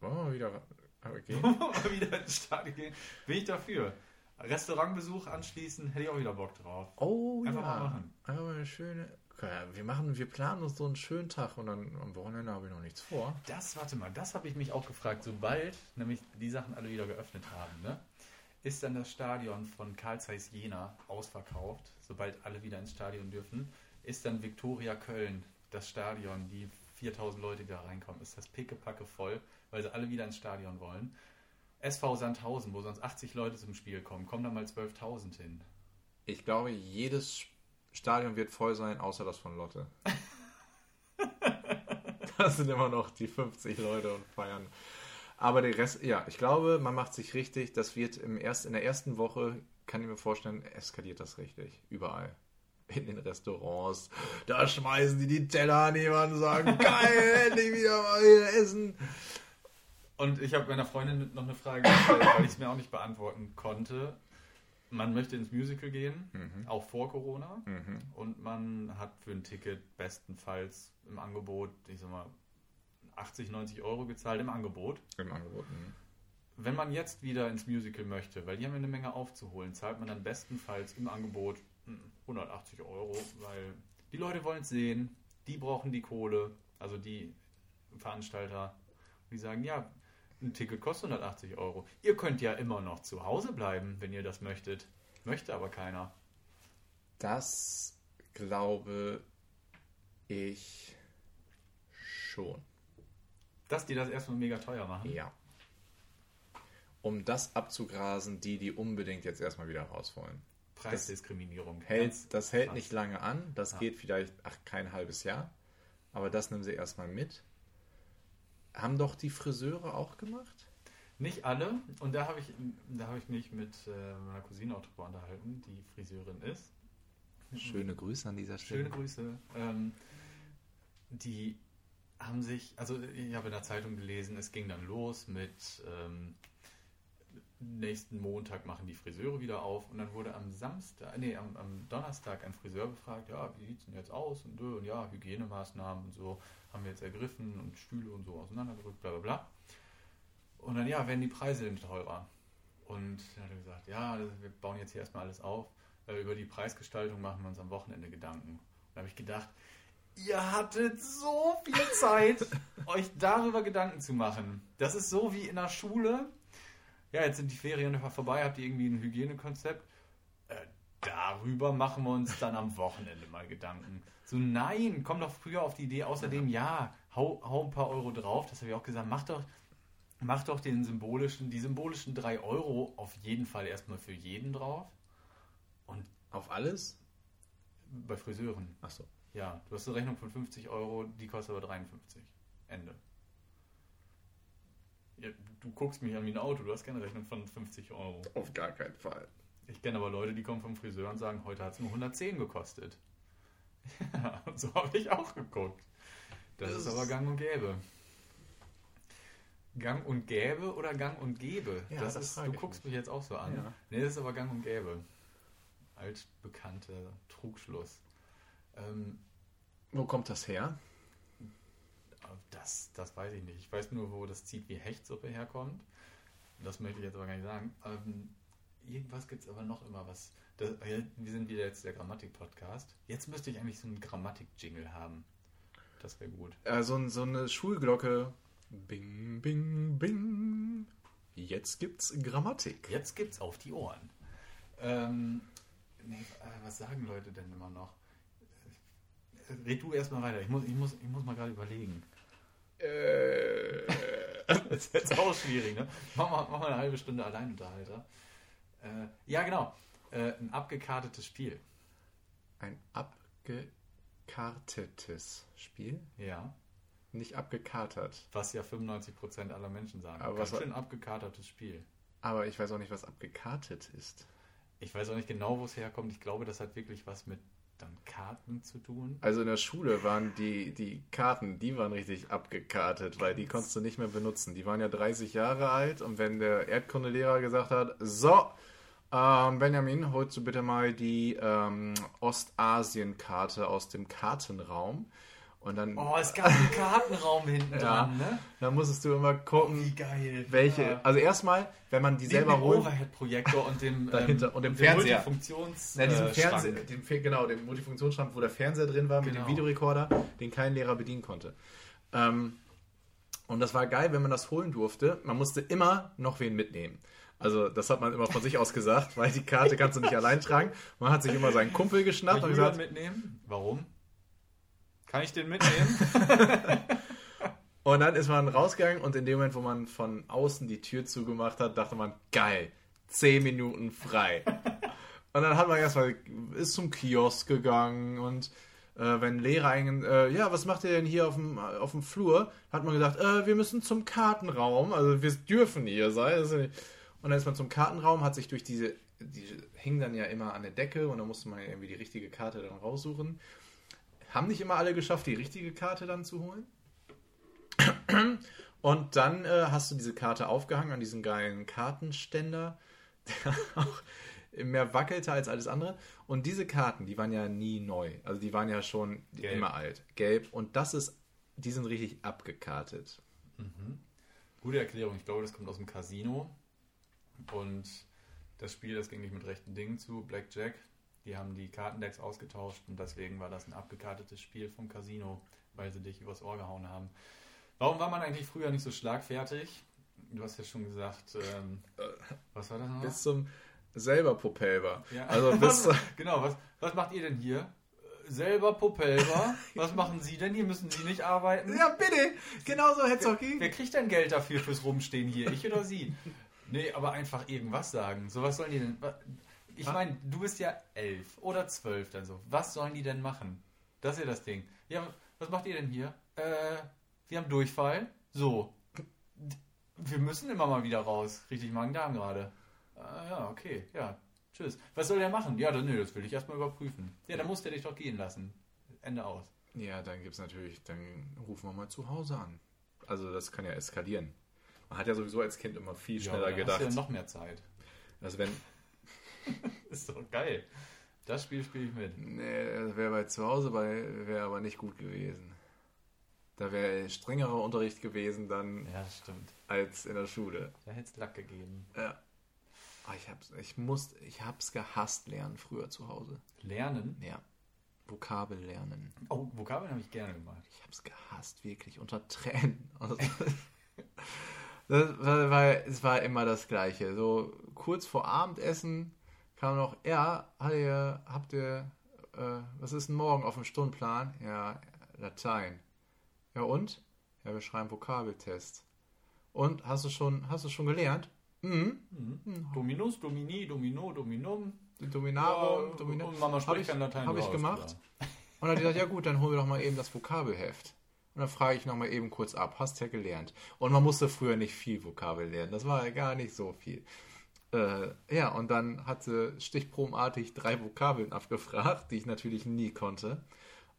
B: Wollen wir mal wieder okay.
A: mal wieder ins Stadion gehen. Bin ich dafür. Restaurantbesuch anschließen, hätte ich auch wieder Bock drauf.
B: Oh
A: Einfach
B: ja.
A: mal machen.
B: Einfach mal eine schöne. Wir machen, wir planen uns so einen schönen Tag und dann am Wochenende habe ich noch nichts vor.
A: Das, warte mal, das habe ich mich auch gefragt. Sobald nämlich die Sachen alle wieder geöffnet haben, ne, ist dann das Stadion von Karl Zeiss Jena ausverkauft. Sobald alle wieder ins Stadion dürfen, ist dann Viktoria Köln das Stadion, die 4000 Leute, die da reinkommen, ist das pickepacke voll, weil sie alle wieder ins Stadion wollen. SV Sandhausen, wo sonst 80 Leute zum Spiel kommen, kommen da mal 12.000 hin.
B: Ich glaube, jedes Stadion wird voll sein, außer das von Lotte. das sind immer noch die 50 Leute und feiern. Aber der Rest, ja, ich glaube, man macht sich richtig. Das wird im erst, in der ersten Woche, kann ich mir vorstellen, eskaliert das richtig. Überall. In den Restaurants. Da schmeißen die die Teller an jemanden und sagen, geil, endlich wieder mal hier essen.
A: Und ich habe meiner Freundin noch eine Frage gestellt, weil ich es mir auch nicht beantworten konnte. Man möchte ins Musical gehen, auch vor Corona.
B: Mhm.
A: Und man hat für ein Ticket bestenfalls im Angebot, ich sag mal, 80, 90 Euro gezahlt im Angebot.
B: Im Angebot. mhm.
A: Wenn man jetzt wieder ins Musical möchte, weil die haben ja eine Menge aufzuholen, zahlt man dann bestenfalls im Angebot hm, 180 Euro, weil die Leute wollen es sehen, die brauchen die Kohle, also die Veranstalter, die sagen, ja, ein Ticket kostet 180 Euro. Ihr könnt ja immer noch zu Hause bleiben, wenn ihr das möchtet. Möchte aber keiner.
B: Das glaube ich schon.
A: Dass die das erstmal mega teuer machen.
B: Ja. Um das abzugrasen, die, die unbedingt jetzt erstmal wieder raus wollen.
A: Preisdiskriminierung.
B: Hält,
A: Ganz
B: das hält
A: krass.
B: nicht lange an. Das
A: Ja.
B: geht vielleicht, ach, kein halbes Jahr. Aber das nehmen sie erstmal mit. Haben doch die Friseure auch gemacht?
A: Nicht alle. Und da habe ich, da habe ich mich mit äh, meiner Cousine auch drüber unterhalten, die Friseurin ist.
B: Schöne Grüße an dieser Stelle.
A: Schöne Grüße. Ähm, die haben sich, also ich habe in der Zeitung gelesen, es ging dann los mit ähm, nächsten Montag machen die Friseure wieder auf und dann wurde am Samstag, nee, am, am Donnerstag ein Friseur befragt, ja, wie sieht es denn jetzt aus und, und ja, Hygienemaßnahmen und so haben wir jetzt ergriffen und Stühle und so auseinandergerückt, bla bla bla. Und dann, ja, werden die Preise denn teurer? Und dann hat er gesagt, ja, wir bauen jetzt hier erstmal alles auf. Äh, Über die Preisgestaltung machen wir uns am Wochenende Gedanken. Und da habe ich gedacht, ihr hattet so viel Zeit, euch darüber Gedanken zu machen. Das ist so wie in der Schule. Ja, jetzt sind die Ferien vorbei, habt ihr irgendwie ein Hygienekonzept? Äh, darüber machen wir uns dann am Wochenende mal Gedanken. So, nein, komm doch früher auf die Idee. Außerdem, ja, hau, hau ein paar Euro drauf. Das habe ich auch gesagt. Mach doch, mach doch den symbolischen, die symbolischen 3 Euro auf jeden Fall erstmal für jeden drauf. Und
B: Auf alles?
A: bei Friseuren.
B: Achso.
A: Ja, du hast eine Rechnung von 50 Euro, die kostet aber 53. Ende. Ja, du guckst mich an wie ein Auto, du hast keine Rechnung von 50 Euro.
B: Auf gar keinen Fall.
A: Ich kenne aber Leute, die kommen vom Friseur und sagen, heute hat es nur 110 gekostet. Ja, und so habe ich auch geguckt. Das,
B: Das
A: ist aber gang und gäbe. Gang und gäbe oder gang und gäbe?
B: Ja,
A: das
B: das
A: ist, du guckst
B: mich.
A: mich jetzt auch so an.
B: Ja.
A: Nee, das ist aber gang und gäbe. Altbekannter Trugschluss. Ähm,
B: Wo kommt das her?
A: Das, das weiß ich nicht. Ich weiß nur, wo das Zieht wie Hechtsuppe herkommt. Das möchte ich jetzt aber gar nicht sagen. Ähm, irgendwas gibt es aber noch immer was. Das, wir sind wieder jetzt der Grammatik-Podcast. Jetzt müsste ich eigentlich so einen Grammatik-Jingle haben. Das wäre gut.
B: Äh, so, so eine Schulglocke. Bing, bing, bing. Jetzt gibt's Grammatik.
A: Jetzt gibt's auf die Ohren. Ähm, nee, äh, was sagen Leute denn immer noch? Red du erstmal weiter. Ich muss, ich muss, ich muss mal gerade überlegen.
B: Äh,
A: das ist jetzt auch schwierig, ne? Mach mal, mach mal eine halbe Stunde Alleinunterhalter. Äh, ja, genau. Äh, ein abgekartetes Spiel.
B: Ein abgekartetes Spiel?
A: Ja.
B: Nicht abgekatert.
A: Was ja 95% aller Menschen sagen.
B: Aber
A: Ganz
B: was-
A: schön abgekartetes Spiel.
B: Aber ich weiß auch nicht, was abgekartet ist.
A: Ich weiß auch nicht genau, wo es herkommt. Ich glaube, das hat wirklich was mit dann Karten zu tun.
B: Also in der Schule waren die, die Karten, die waren richtig abgekartet, weil die konntest du nicht mehr benutzen. Die waren ja 30 Jahre alt und wenn der Erdkundelehrer gesagt hat, so, ähm, Benjamin, holst du bitte mal die ähm, Ostasienkarte aus dem Kartenraum. Und dann,
A: Oh, es gab einen Kartenraum hinten
B: Ja.
A: dran, ne?
B: dann musstest du immer gucken,
A: Wie geil.
B: welche.
A: Ja.
B: Also erstmal, wenn man die
A: Neben
B: selber holt.
A: Overhead-Projektor und dem,
B: Dahinter
A: ähm,
B: und dem
A: dem
B: Fernseher.
A: Multifunktions
B: Na, diesem
A: äh,
B: Fernseher, dem, genau, dem Multifunktionsschrank, wo der Fernseher drin war mit
A: Genau.
B: dem Videorekorder, den kein Lehrer bedienen konnte. Ähm, und das war geil, wenn man das holen durfte. Man musste immer noch wen mitnehmen. Also das hat man immer von sich aus gesagt, weil die Karte kannst du nicht allein tragen. Man hat sich immer seinen Kumpel geschnappt und gesagt,
A: mitnehmen? Warum? Kann ich den mitnehmen?
B: und dann ist man rausgegangen und in dem Moment, wo man von außen die Tür zugemacht hat, dachte man, geil, 10 Minuten frei. Und dann hat man erstmal, ist zum Kiosk gegangen und äh, wenn Lehrer einen, äh, ja, was macht ihr denn hier auf dem, auf dem Flur? Hat man gesagt, äh, wir müssen zum Kartenraum, also wir dürfen hier sein. Nicht- Und dann ist man zum Kartenraum, hat sich durch diese, die hingen dann ja immer an der Decke und dann musste man irgendwie die richtige Karte dann raussuchen. Haben nicht immer alle geschafft, die richtige Karte dann zu holen. Und dann äh, hast du diese Karte aufgehangen an diesen geilen Kartenständer, der auch mehr wackelte als alles andere. Und diese Karten, die waren ja nie neu. Also die waren ja schon
A: Gelb.
B: immer alt. Gelb. Und das ist, die sind richtig abgekartet.
A: Gute Erklärung. Ich glaube, das kommt aus dem Casino. Und das Spiel, das ging nicht mit rechten Dingen zu. Blackjack. Die haben die Kartendecks ausgetauscht und deswegen war das ein abgekartetes Spiel vom Casino, weil sie dich übers Ohr gehauen haben. Warum war man eigentlich früher nicht so schlagfertig? Du hast ja schon gesagt, ähm, was war das noch?
B: Bis zum selber Popelber.
A: Ja.
B: Also bis
A: genau, was, was macht ihr denn hier? Äh, Selber Popelber? Was machen Sie denn hier? Müssen Sie nicht arbeiten?
B: Ja, bitte! Genau so hätte es auch gehen.
A: Wer kriegt denn Geld dafür fürs Rumstehen hier? Ich oder Sie? Nee, aber einfach irgendwas sagen. So, was sollen die denn? Ich meine, du bist ja elf oder zwölf dann so. Was sollen die denn machen? Das ist ja das Ding. Ja, was macht ihr denn hier? Äh, wir haben Durchfall. So. Wir müssen immer mal wieder raus. Richtig Magen-Darm gerade. Ah, ja, okay, ja. Tschüss. Was soll der machen? Ja, dann, nö, das will ich erstmal überprüfen. Ja, dann muss der dich doch gehen lassen. Ende aus.
B: Ja, dann gibt es natürlich, dann rufen wir mal zu Hause an. Also das kann ja eskalieren. Man hat ja sowieso als Kind immer viel schneller
A: ja, dann
B: gedacht.
A: Hast du ja noch mehr Zeit.
B: also wenn,
A: Ist doch geil. Das Spiel spiele ich mit.
B: nee, das wäre bei zu Hause bei, wäre aber nicht gut gewesen. Da wäre strengerer Unterricht gewesen dann
A: Ja,
B: als in der Schule.
A: Da hätte es Lack gegeben.
B: Ja. Ah, ich hab's, ich muss, ich hab's gehasst lernen früher zu Hause.
A: Lernen.
B: Ja. Vokabel lernen.
A: Oh, Vokabeln habe ich gerne gemacht.
B: Ich hab's gehasst, wirklich, unter Tränen. Also, das war, weil es war immer das Gleiche. So kurz vor Abendessen kam noch, ja, habt ihr, äh, was ist denn morgen auf dem Stundenplan? Ja, Latein. Ja und? Ja, wir schreiben Vokabeltest. Und hast du schon, hast du schon gelernt? Mhm.
A: Dominus, Domini, Domino, Dominum.
B: Dominarum,
A: Ja,
B: Domina-
A: und Mama spricht
B: ich,
A: kein Latein.
B: Hab
A: Ja,
B: ich gemacht.
A: klar.
B: Und dann hat die gesagt, ja gut, dann holen wir doch mal eben das Vokabelheft. Und dann frage ich nochmal eben kurz ab, hast ja gelernt. Und man musste früher nicht viel Vokabel lernen, das war ja gar nicht so viel. Äh, ja, und dann hat sie stichprobenartig drei Vokabeln abgefragt, die ich natürlich nie konnte.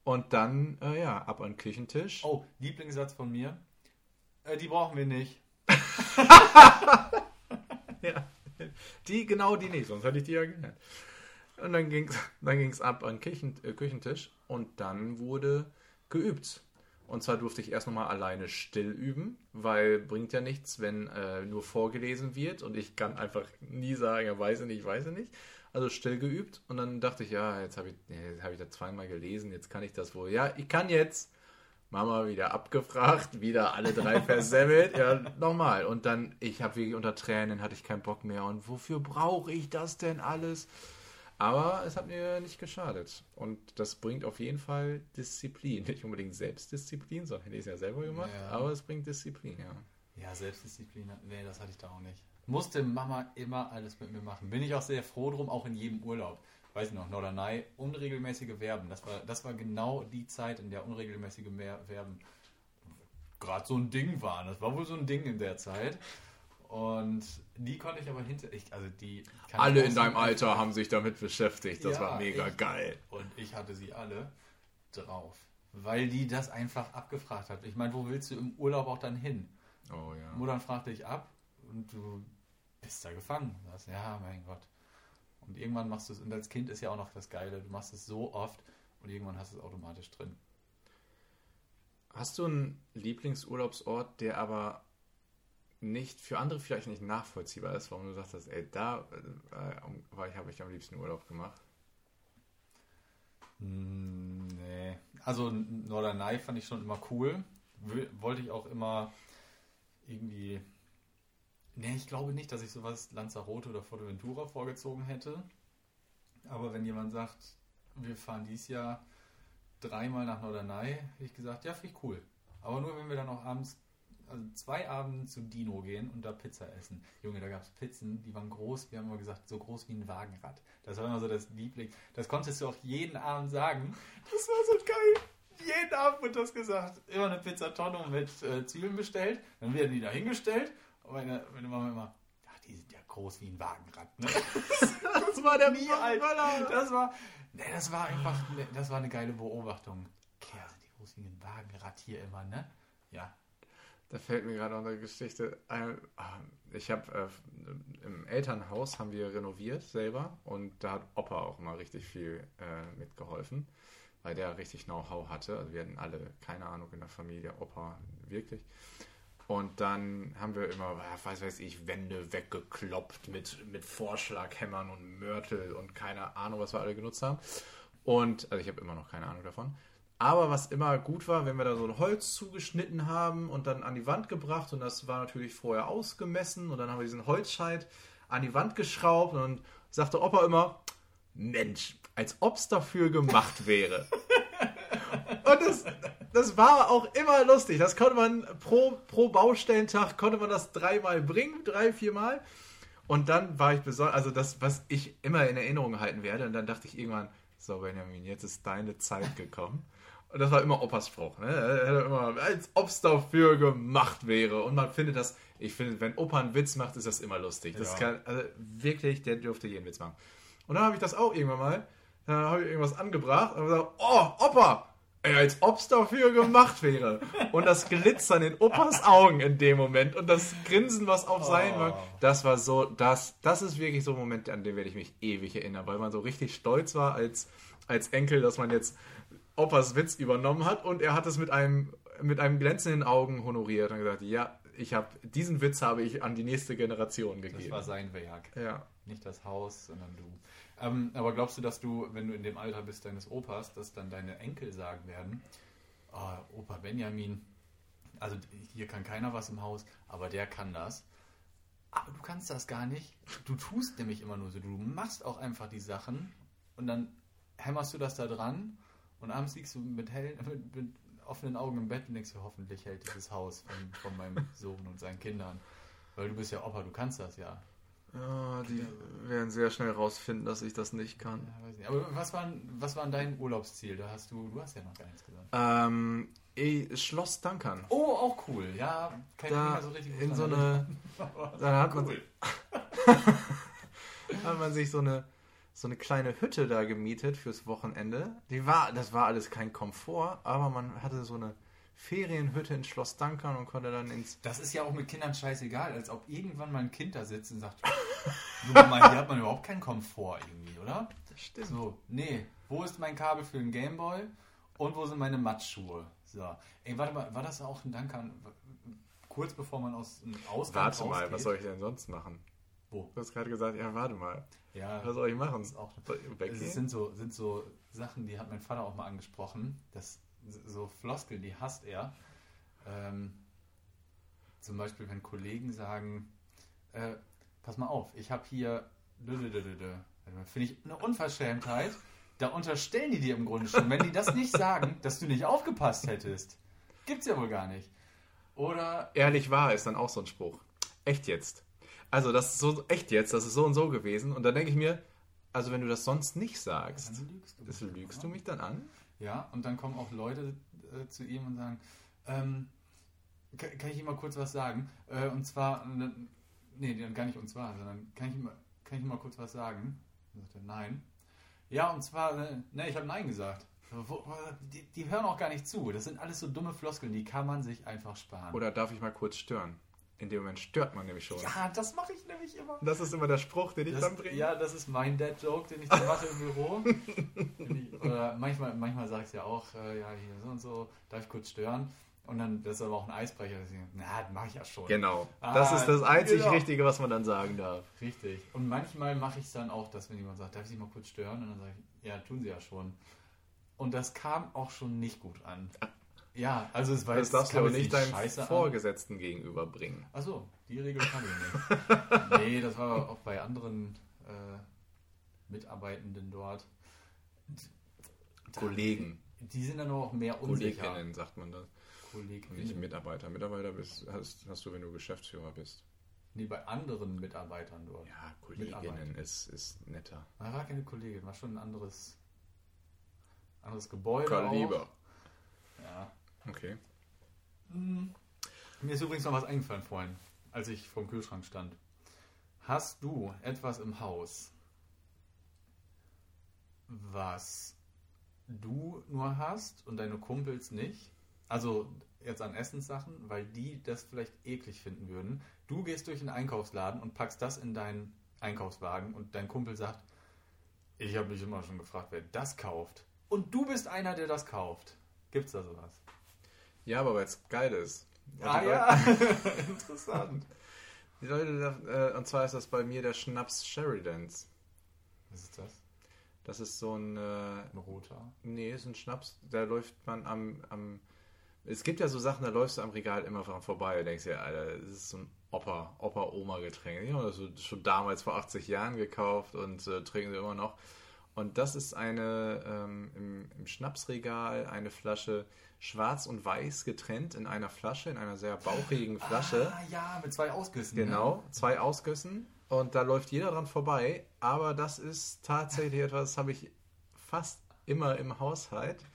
B: Und dann, äh, ja, ab an den Küchentisch.
A: Oh, Lieblingssatz von mir. Äh, die brauchen wir nicht.
B: Ja. Die, genau die nicht, sonst hätte ich die ja gelernt. Und dann ging es dann ging's ab an den Küchen, äh, Küchentisch und dann wurde geübt. Und zwar durfte ich erst nochmal alleine still üben, weil bringt ja nichts, wenn äh, nur vorgelesen wird und ich kann einfach nie sagen, ja, weiß ich nicht, weiß ich nicht. Also still geübt und dann dachte ich, ja, jetzt habe ich, jetzt hab ich das zweimal gelesen, jetzt kann ich das wohl. Ja, ich kann jetzt. Mama wieder abgefragt, wieder alle drei versemmelt, ja, nochmal. Und dann, ich habe wirklich unter Tränen, hatte ich keinen Bock mehr. Und wofür brauche ich das denn alles? Aber es hat mir nicht geschadet. Und das bringt auf jeden Fall Disziplin. Nicht unbedingt Selbstdisziplin, sondern hätte ich es ja selber gemacht,
A: Ja.
B: aber es bringt Disziplin, ja.
A: Ja, Selbstdisziplin, nee, das hatte ich da auch nicht. Musste Mama immer alles mit mir machen. Bin ich auch sehr froh drum, auch in jedem Urlaub. Weiß ich noch, Norderney, unregelmäßige Verben. Das war, das war genau die Zeit, in der unregelmäßige Verben gerade so ein Ding waren. Das war wohl so ein Ding in der Zeit. Und die konnte ich aber hinter. Ich, also die
B: alle in deinem Alter haben sich damit beschäftigt. Das
A: Ja,
B: war mega
A: ich-
B: geil.
A: Und ich hatte sie alle drauf. Weil die das einfach abgefragt hat. Ich meine, wo willst du im Urlaub auch dann hin?
B: Oh ja.
A: Muttern fragte dich ab und du bist da gefangen. Sagst, ja, mein Gott. Und irgendwann machst du es, und als Kind ist ja auch noch das Geile, du machst es so oft und irgendwann hast du es automatisch drin.
B: Hast du einen Lieblingsurlaubsort, der aber nicht für andere vielleicht nicht nachvollziehbar ist, warum du sagst, ey, da äh, ich, habe ich am liebsten Urlaub gemacht?
A: Hm, nee. Also Norderney fand ich schon immer cool. Wollte ich auch immer irgendwie. Nee, ich glaube nicht, dass ich sowas Lanzarote oder Fuerteventura vorgezogen hätte. Aber wenn jemand sagt, wir fahren dieses Jahr dreimal nach Norderney, hätte ich gesagt, ja, finde ich cool. Aber nur, wenn wir dann auch abends, also zwei Abende zu Dino gehen und da Pizza essen. Junge, da gab es Pizzen, die waren groß, wir haben immer gesagt, so groß wie ein Wagenrad. Das war immer so das Liebling. Das konntest du auch jeden Abend sagen. Das war so geil. Jeden Abend wird das gesagt. Immer eine Pizzatonne mit äh, Zwiebeln bestellt, dann werden die da hingestellt und meine, meine Mama immer, ach, die sind ja groß wie ein Wagenrad. Ne?
B: Das war der
A: Nie alt. Das war, nee, das war einfach, ne, das war eine geile Beobachtung. Kerl, sind die groß wie ein Wagenrad hier immer, ne? Ja.
B: Da fällt mir gerade noch eine Geschichte ein. Ah, Ich habe äh, im Elternhaus haben wir renoviert selber und da hat Opa auch immer richtig viel äh, mitgeholfen, weil der richtig Know-how hatte. Also wir hatten alle keine Ahnung in der Familie, Opa wirklich. Und dann haben wir immer, ah, was weiß ich, Wände weggekloppt mit, mit Vorschlaghämmern und Mörtel und keine Ahnung, was wir alle genutzt haben. Und, also ich habe immer noch keine Ahnung davon. Aber was immer gut war, wenn wir da so ein Holz zugeschnitten haben und dann an die Wand gebracht und das war natürlich vorher ausgemessen und dann haben wir diesen Holzscheit an die Wand geschraubt und dann sagte Opa immer, Mensch, als ob es dafür gemacht wäre. und das, das war auch immer lustig. Das konnte man pro, pro Baustellentag konnte man das dreimal bringen, drei, viermal. Und dann war ich besonders, also das, was ich immer in Erinnerung halten werde. Und dann dachte ich irgendwann, so Benjamin, jetzt ist deine Zeit gekommen. Und das war immer Opas Spruch, ne? Er hat immer, als ob es dafür gemacht wäre. Und man findet das, ich finde, wenn Opa einen Witz macht, ist das immer lustig. Das
A: Ja.
B: kann, also wirklich, der dürfte jeden Witz machen. Und dann habe ich das auch irgendwann mal, dann habe ich irgendwas angebracht und gesagt, oh, Opa, ey, als ob es dafür gemacht wäre. Und das Glitzern in Opas Augen in dem Moment und das Grinsen, was auf seinen
A: Oh.
B: Das war so, das, das ist wirklich so ein Moment, an den werde ich mich ewig erinnern, weil man so richtig stolz war als, als Enkel, dass man jetzt Opas Witz übernommen hat und er hat es mit einem, mit einem glänzenden Augen honoriert und gesagt, ja, ich habe diesen Witz habe ich an die nächste Generation
A: Das
B: gegeben.
A: war sein Werk.
B: ja.
A: Nicht das Haus, sondern du. Ähm, aber glaubst du, dass du, wenn du in dem Alter bist deines Opas, dass dann deine Enkel sagen werden, oh, Opa Benjamin, also hier kann keiner was im Haus, aber der kann das. Aber du kannst das gar nicht. Du tust nämlich immer nur so. Du machst auch einfach die Sachen und dann hämmerst du das da dran und abends liegst du mit, hellen, mit, mit offenen Augen im Bett und denkst dir, hoffentlich hält dieses Haus von, von meinem Sohn und seinen Kindern. Weil du bist ja Opa, du kannst das ja.
B: Ja, die werden sehr schnell rausfinden, dass ich das nicht kann.
A: Ja, nicht. Aber was war, was war dein Urlaubsziel? Da hast du, du hast ja noch gar nichts gesagt.
B: Ähm, eh, Schloss Dankern.
A: Oh, auch cool. Ja, kann ich mich
B: Da
A: mehr so richtig
B: in so eine, da hat man,
A: Cool.
B: hat man sich so eine, so eine kleine Hütte da gemietet fürs Wochenende. Die war, das war alles kein Komfort, aber man hatte so eine Ferienhütte in Schloss Dankern und konnte dann ins
A: Das ist ja auch mit Kindern scheißegal, als ob irgendwann mal ein Kind da sitzt und sagt, mal, hier hat man überhaupt keinen Komfort irgendwie, oder?
B: Stimmt.
A: So, nee, wo ist mein Kabel für den Gameboy und wo sind meine Matschschuhe? So, ey, warte mal, war das auch ein Dank an, kurz bevor man aus dem Ausland
B: Warte mal,
A: rausgeht?
B: was soll ich denn sonst machen?
A: Wo?
B: Du hast gerade gesagt, ja, warte mal.
A: Ja,
B: Was soll ich machen?
A: das ist auch? Es sind so, sind so Sachen, die hat mein Vater auch mal angesprochen. Das, so Floskeln, die hasst er. Ähm, zum Beispiel, wenn Kollegen sagen, äh, pass mal auf, ich habe hier, finde ich eine Unverschämtheit. Da unterstellen die dir im Grunde schon, wenn die das nicht sagen, dass du nicht aufgepasst hättest. Gibt's ja wohl gar nicht. Oder
B: Ehrlich wahr ist dann auch so ein Spruch. Echt jetzt. Also das ist so echt jetzt, das ist so und so gewesen. Und dann denke ich mir, also wenn du das sonst nicht sagst,
A: Dann lügst du
B: das
A: mich.
B: lügst du mich dann an?
A: Ja, und dann kommen auch Leute äh, zu ihm und sagen, ähm, kann, kann ich ihm mal kurz was sagen? Äh, und zwar, äh, nee, dann gar nicht und zwar, sondern kann ich ihm, kann ich ihm mal kurz was sagen? Dann sagt er, nein. Ja, und zwar, äh, ne, ich habe nein gesagt. Die, die hören auch gar nicht zu. Das sind alles so dumme Floskeln, die kann man sich einfach sparen.
B: Oder darf ich mal kurz stören? In dem Moment stört man nämlich schon.
A: ja, das mache ich nämlich immer.
B: Das ist immer der Spruch, den ich
A: Das,
B: dann bringe.
A: ja, das ist mein Dad-Joke, den ich dann mache im Büro. Oder manchmal, manchmal sage ich ja auch, äh, ja, hier so und so, darf ich kurz stören? Und dann, das ist aber auch ein Eisbrecher. Deswegen, na, das mache ich ja schon.
B: Genau.
A: Ah,
B: das ist das einzig
A: genau.
B: Richtige, was man dann sagen darf.
A: Richtig. Und manchmal mache ich es dann auch, dass wenn jemand sagt, darf ich Sie mal kurz stören? Und dann sage ich, ja, tun Sie ja schon. Und das kam auch schon nicht gut an. Ja, also es war
B: Das
A: jetzt-
B: darfst du aber nicht deinem
A: scheiße an.
B: Vorgesetzten gegenüber bringen.
A: Achso, die Regel kann ich nicht. nee, das war auch bei anderen äh, Mitarbeitenden dort.
B: Kollegen.
A: Die sind dann auch mehr unsicher.
B: Kolleginnen sagt man das. Nicht
A: Kolleginnen.
B: Mitarbeiter. Mitarbeiter bist, hast, hast du, wenn du Geschäftsführer bist.
A: Nee, bei anderen Mitarbeitern dort.
B: Ja. Kolleginnen ist, ist netter.
A: Da war keine Kollegin, war schon ein anderes, anderes Gebäude.
B: Kaliber.
A: Auch. Ja.
B: Okay.
A: Hm. Mir ist übrigens noch was eingefallen vorhin, als ich vor dem Kühlschrank stand. Hast du etwas im Haus, was du nur hast und deine Kumpels nicht? Also jetzt an Essenssachen, weil die das vielleicht eklig finden würden. Du gehst durch den Einkaufsladen und packst das in deinen Einkaufswagen und dein Kumpel sagt, ich habe mich immer schon gefragt, wer das kauft. Und du bist einer, der das kauft. Gibt's da sowas?
B: Ja, aber weil es geil ist. Und
A: Ah
B: die
A: ja, interessant.
B: Die Leute, äh, und zwar ist das bei mir der Schnaps Sheridans.
A: Was ist das?
B: Das ist so ein, äh,
A: Ein roter.
B: nee, ist ein Schnaps, da läuft man am, am, es gibt ja so Sachen, da läufst du am Regal immer dran vorbei und denkst dir, Alter, das ist so ein Opa, Opa-Oma-Getränk. Die haben das schon damals vor 80 Jahren gekauft und äh, trinken sie immer noch. Und das ist eine, ähm, im, im Schnapsregal eine Flasche schwarz und weiß getrennt in einer Flasche, in einer sehr bauchigen Flasche.
A: Ah, ja, mit zwei Ausgüssen.
B: Genau, zwei Ausgüssen und da läuft jeder dran vorbei, aber das ist tatsächlich etwas, das habe ich fast immer im Haushalt,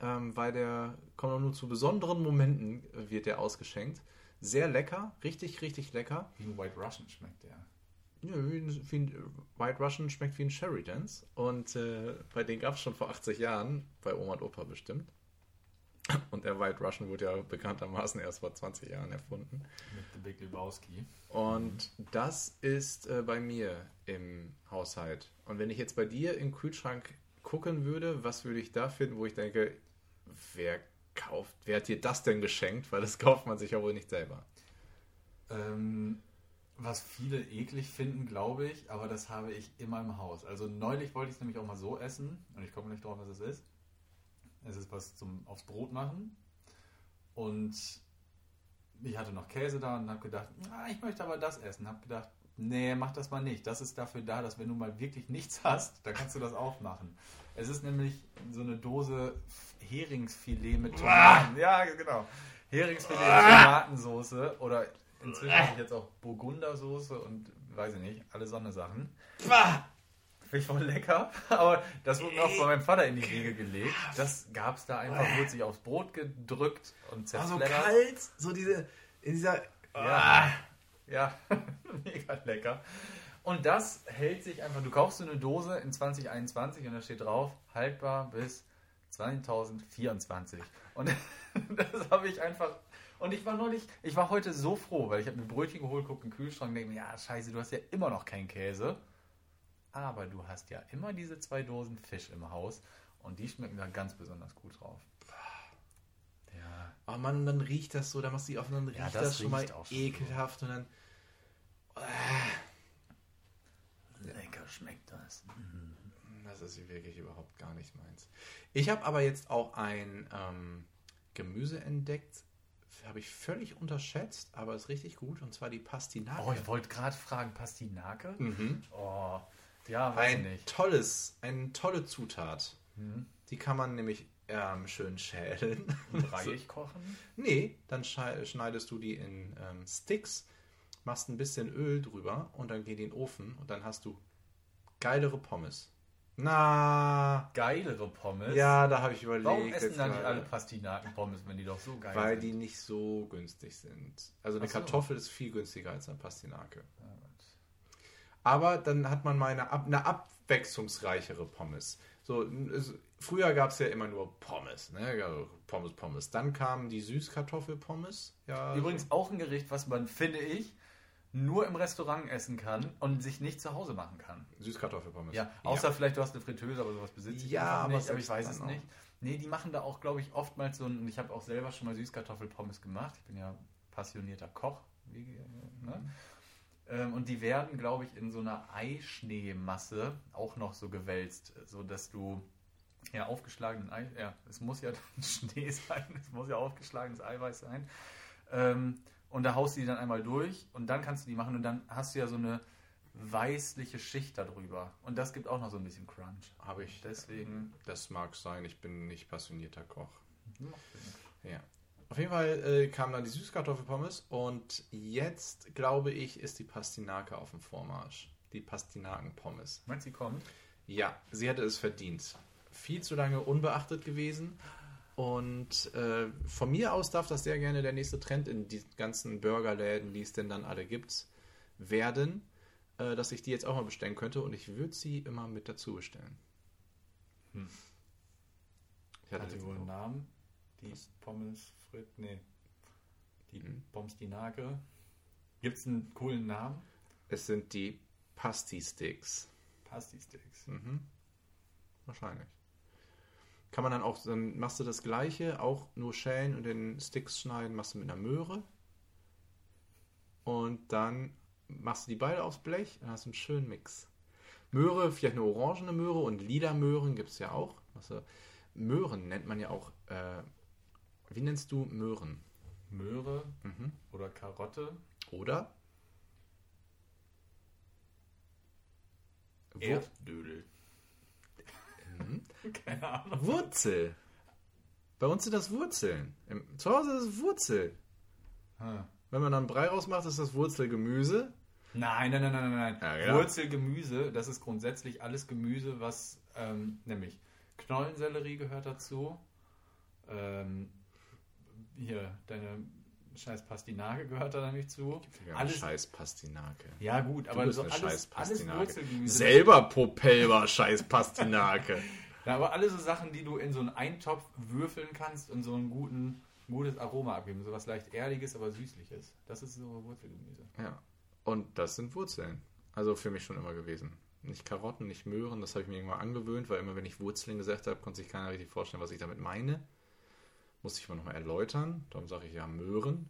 B: ähm, weil der kommt nur zu besonderen Momenten äh, wird der ausgeschenkt. Sehr lecker, richtig, richtig lecker.
A: Wie ein White Russian schmeckt der.
B: Ja, wie ein, White Russian schmeckt wie ein Sheridans und äh, bei den gab es schon vor 80 Jahren, bei Oma und Opa bestimmt. Und der White Russian wurde ja bekanntermaßen erst vor 20 Jahren erfunden.
A: Mit The Big Lebowski.
B: Und das ist äh, bei mir im Haushalt. Und wenn ich jetzt bei dir im Kühlschrank gucken würde, was würde ich da finden, wo ich denke, wer kauft, wer hat dir das denn geschenkt? Weil das kauft man sich ja wohl nicht selber.
A: Ähm, was viele eklig finden, glaube ich, aber das habe ich immer im Haus. Also neulich wollte ich es nämlich auch mal so essen und ich komme nicht drauf, was es ist. Es ist was zum aufs Brot machen und ich hatte noch Käse da und habe gedacht, ah, ich möchte aber das essen. Habe gedacht, nee, mach das mal nicht. Das ist dafür da, dass wenn du mal wirklich nichts hast, dann kannst du das auch machen. Es ist nämlich so eine Dose Heringsfilet mit Tomaten. Ja, genau. Heringsfilet mit Tomatensoße oder inzwischen habe ich jetzt auch Burgundersoße und weiß ich nicht, alle so eine Sachen. Finde ich voll lecker, aber das wurde mir auch von meinem Vater in die Wiege gelegt. Das gab es da einfach, wurde sich aufs Brot gedrückt und zerfleddert.
B: so diese, in dieser,
A: Ja, ja. mega lecker. Und das hält sich einfach, du kaufst so eine Dose in 2021 und da steht drauf, haltbar bis 2024. Und das habe ich einfach, und ich war neulich, ich war heute so froh, weil ich habe mir Brötchen geholt, gucke in den Kühlschrank und denke mir, ja scheiße, du hast ja immer noch keinen Käse. Aber du hast ja immer diese zwei Dosen Fisch im Haus und die schmecken da ganz besonders gut drauf. Ja,
B: oh Mann, dann riecht das so, dann machst du die auf und dann riecht
A: Ja,
B: das,
A: das
B: schon mal
A: riecht auch schon
B: ekelhaft und dann,
A: lecker schmeckt das.
B: Das ist wirklich überhaupt gar nicht meins. Ich habe aber jetzt auch ein ähm, Gemüse entdeckt, habe ich völlig unterschätzt, aber ist richtig gut, und zwar die Pastinake.
A: Oh, ich wollte gerade fragen, Pastinake?
B: mhm.
A: Oh, ja, weiß
B: Ein
A: nicht.
B: tolles, eine tolle Zutat.
A: Hm.
B: Die kann man nämlich ähm, schön schälen.
A: Reich kochen?
B: Nee, dann schneidest du die in ähm, Sticks, machst ein bisschen Öl drüber und dann die in den Ofen und dann hast du geilere Pommes. Na,
A: Geilere Pommes?
B: ja, da habe ich überlegt.
A: Warum essen dann nicht alle Pastinaken-Pommes, wenn die doch so geil
B: Weil
A: sind?
B: die nicht so günstig sind. Also eine
A: so.
B: Kartoffel ist viel günstiger als eine Pastinake.
A: Ja.
B: Aber dann hat man mal eine, eine abwechslungsreichere Pommes. So, früher gab es ja immer nur Pommes, ne? Ja, Pommes, Pommes. Dann kamen die Süßkartoffelpommes. Ja,
A: Übrigens auch ein Gericht, was man, finde ich, nur im Restaurant essen kann und sich nicht zu Hause machen kann.
B: Süßkartoffelpommes.
A: Ja, außer vielleicht du hast eine Fritteuse, aber sowas besitze ich
B: Ja, aber
A: nicht, aber ich weiß es
B: auch.
A: nicht. Nee, die machen da auch, glaube ich, oftmals so ein, und ich habe auch selber schon mal Süßkartoffelpommes gemacht. Ich bin ja passionierter Koch. Äh, ne? ähm, und die werden, glaube ich, in so einer Eischneemasse auch noch so gewälzt, so dass du ja aufgeschlagenen Ei, ja, es muss ja Schnee sein, es muss ja aufgeschlagenes Eiweiß sein. Ähm, und da haust du die dann einmal durch und dann kannst du die machen und dann hast du ja so eine weißliche Schicht darüber. Und das gibt auch noch so ein bisschen Crunch.
B: Habe ich.
A: Deswegen.
B: Das mag sein, ich bin nicht passionierter Koch.
A: Hm,
B: Ja. Auf jeden Fall äh, kam dann die Süßkartoffelpommes und jetzt, glaube ich, ist die Pastinake auf dem Vormarsch. Die Pastinakenpommes.
A: Meinst du, sie kommt?
B: Ja, sie hätte es verdient. Viel zu lange unbeachtet gewesen. Und äh, von mir aus darf das sehr gerne der nächste Trend in die ganzen Burgerläden, die es denn dann alle gibt, werden, äh, dass ich die jetzt auch mal bestellen könnte und ich würde sie immer mit dazu bestellen.
A: Hm.
B: Ich hatte
A: Hat die wohl einen Namen? Die Pommes Frit? Nee. Die
B: Hm.
A: Pommes Dinake. Gibt es einen coolen Namen?
B: Es sind die Pasti-Sticks.
A: Pasti-Sticks.
B: Mhm. Wahrscheinlich. Kann man dann auch, dann machst du das gleiche, auch nur schälen und den Sticks schneiden, machst du mit einer Möhre. Und dann machst du die beide aufs Blech und hast einen schönen Mix. Möhre, vielleicht eine orangene Möhre und lila Möhren gibt es ja auch. Also, Möhren nennt man ja auch, äh, wie nennst du Möhren?
A: Möhre
B: Mhm.
A: oder Karotte.
B: Oder?
A: Erdödel.
B: Mhm.
A: Keine Ahnung.
B: Wurzel. Bei uns sind das Wurzeln. Im, zu Hause ist es Wurzel.
A: Hm.
B: Wenn man dann Brei rausmacht, ist das Wurzelgemüse.
A: Nein, nein, nein, nein, nein. nein.
B: Ja, genau.
A: Wurzelgemüse, das ist grundsätzlich alles Gemüse, was ähm, nämlich Knollensellerie gehört dazu. Ähm, hier, deine scheiß Pastinake gehört da nämlich zu. Alles,
B: Scheiß Pastinake.
A: ja gut,
B: Du
A: aber so alles,
B: scheiß
A: alles
B: Pastinake.
A: Wurzelgemüse.
B: Selber Popelber Scheiß Pastinake.
A: Ja, aber alle so Sachen, die du in so einen Eintopf würfeln kannst und so einen guten, gutes Aroma abgeben. So was leicht Erdiges, aber Süßliches. Das ist so Wurzelgemüse.
B: ja. Und das sind Wurzeln. Also für mich schon immer gewesen. Nicht Karotten, nicht Möhren, das habe ich mir irgendwann angewöhnt, weil immer wenn ich Wurzeln gesagt habe, konnte sich keiner richtig vorstellen, was ich damit meine. Musste ich mal nochmal erläutern. Darum sage ich ja Möhren,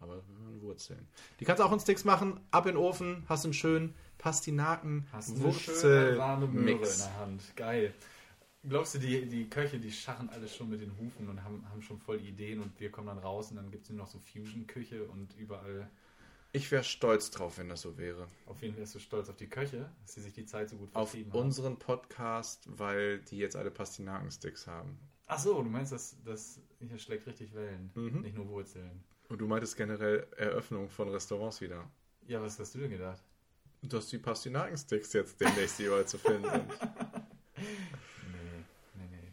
B: aber Wurzeln. Die kannst du auch in Sticks machen, ab in den Ofen, hast einen schönen Pastinaken,
A: Hast eine schöne warme Möhre in der Hand. Geil. Glaubst du, die, die Köche, die scharren alles schon mit den Hufen und haben, haben schon voll Ideen und wir kommen dann raus und dann gibt es nur noch so Fusion-Küche und überall.
B: Ich wäre stolz drauf, wenn das so wäre.
A: Auf jeden Fall bist du stolz auf die Köche, dass sie sich die Zeit so gut
B: Auf
A: vertrieben haben.
B: unseren Podcast, weil die jetzt alle Pastinaken-Sticks haben.
A: Ach so, du meinst, das, das hier schlägt richtig Wellen,
B: Mhm.
A: nicht nur Wurzeln.
B: Und du meintest generell Eröffnung von Restaurants wieder.
A: Ja, was hast du denn gedacht?
B: Dass die Pastinaken-Sticks jetzt demnächst überall zu finden sind.
A: Nee, nee, nee.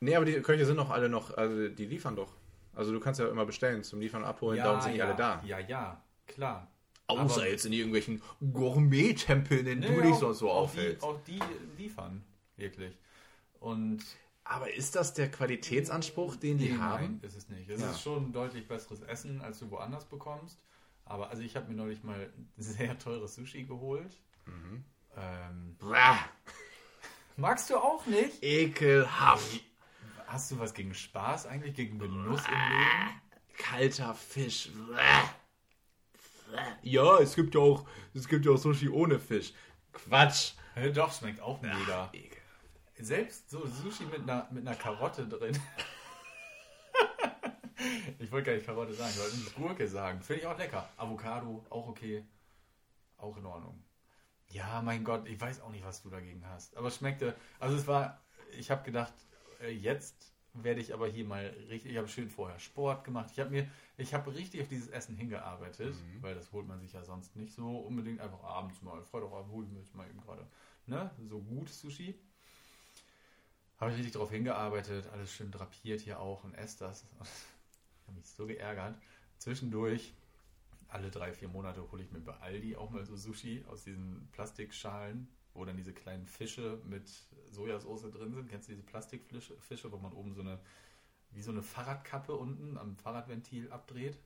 B: Nee, aber die Köche sind doch alle noch, also die liefern doch. Also du kannst ja immer bestellen zum Liefern Abholen, darum sind die
A: ja,
B: alle da.
A: Ja, ja, klar.
B: Außer
A: Aber-
B: jetzt in irgendwelchen Gourmet-Tempeln, in denen
A: Nee,
B: du dich sonst so.
A: Die, auch die liefern, wirklich. Und
B: Aber ist das der Qualitätsanspruch, den die
A: Nee,
B: haben?
A: Nein, ist es nicht. Es
B: Ja.
A: ist schon deutlich besseres Essen, als du woanders bekommst. Aber also ich habe mir neulich mal sehr teures Sushi geholt.
B: Mhm.
A: Ähm, magst du auch nicht?
B: ekelhaft.
A: Hast du was gegen Spaß eigentlich, gegen Genuss im Leben?
B: Kalter Fisch. Ja, es gibt ja auch, es gibt ja auch Sushi ohne Fisch. Quatsch.
A: Doch, schmeckt auch mega.
B: Ekel.
A: Selbst so Sushi mit einer, mit einer Karotte drin. ich wollte gar nicht Karotte sagen, ich wollte nicht Gurke sagen. Finde ich auch lecker. Avocado, auch okay. Auch in Ordnung. Ja, mein Gott, ich weiß auch nicht, was du dagegen hast. Aber es schmeckte, also es war, ich habe gedacht, äh, jetzt werde ich aber hier mal richtig, ich habe schön vorher Sport gemacht. Ich habe mir, ich habe richtig auf dieses Essen hingearbeitet,
B: Mhm.
A: weil das holt man sich ja sonst nicht so unbedingt einfach abends mal. Freitagabend hole ich mir jetzt mal eben gerade, ne, so gut Sushi. Habe ich richtig drauf hingearbeitet, alles schön drapiert hier auch und esse das. Ich habe mich so geärgert. Zwischendurch, alle drei, vier Monate hole ich mir bei Aldi auch mal so Sushi aus diesen Plastikschalen, wo dann diese kleinen Fische mit Sojasauce drin sind. Kennst du diese Plastikfische, Fische, wo man oben so eine, wie so eine Fahrradkappe unten am Fahrradventil abdreht?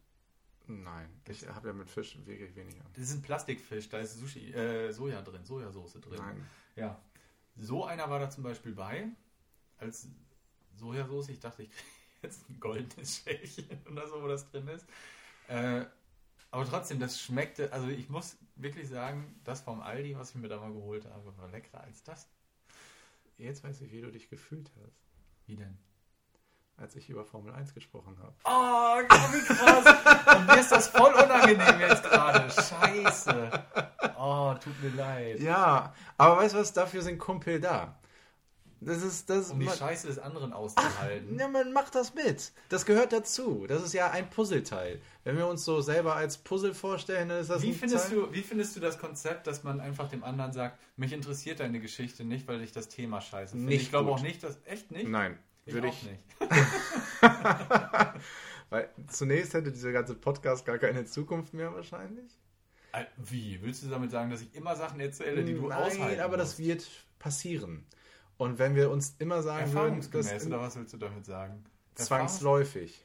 B: Nein, ich habe ja mit Fisch wirklich weniger.
A: Das ist ein Plastikfisch, da ist Sushi, äh, Soja drin, Sojasauce drin.
B: Nein.
A: Ja. So einer war da zum Beispiel bei, als Sojasauce. Ich dachte, ich kriege jetzt ein goldenes Schälchen oder so, wo das drin ist. Äh, aber trotzdem, das schmeckte, also ich muss wirklich sagen, das vom Aldi, was ich mir da mal geholt habe, war leckerer als das.
B: Jetzt weiß ich, wie du dich gefühlt hast,
A: Wie denn?
B: als ich über Formel 1 gesprochen habe.
A: Oh, wie krass. Und mir ist das voll unangenehm jetzt gerade. Scheiße. Oh, tut mir leid.
B: Ja, aber weißt du was, dafür sind Kumpel da. Das ist das.
A: Um die
B: man,
A: Scheiße des anderen auszuhalten.
B: ja, man macht das mit. Das gehört dazu. Das ist ja ein Puzzleteil. Wenn wir uns so selber als Puzzle vorstellen, dann ist das
A: Wie
B: ein
A: findest,
B: Teil.
A: du, wie findest du das Konzept, dass man einfach dem anderen sagt, mich interessiert deine Geschichte nicht, weil ich das Thema scheiße finde?
B: Nicht
A: ich glaube auch nicht, dass. Echt nicht?
B: Nein,
A: ich
B: würde
A: auch
B: ich.
A: nicht.
B: Weil zunächst hätte dieser ganze Podcast gar keine Zukunft mehr wahrscheinlich.
A: Wie? Willst du damit sagen, dass ich immer Sachen erzähle, die du
B: Nein,
A: aushalten
B: aber das
A: musst?
B: wird passieren. Und wenn wir uns immer sagen würden, dass
A: oder was willst du damit sagen?
B: Zwangsläufig.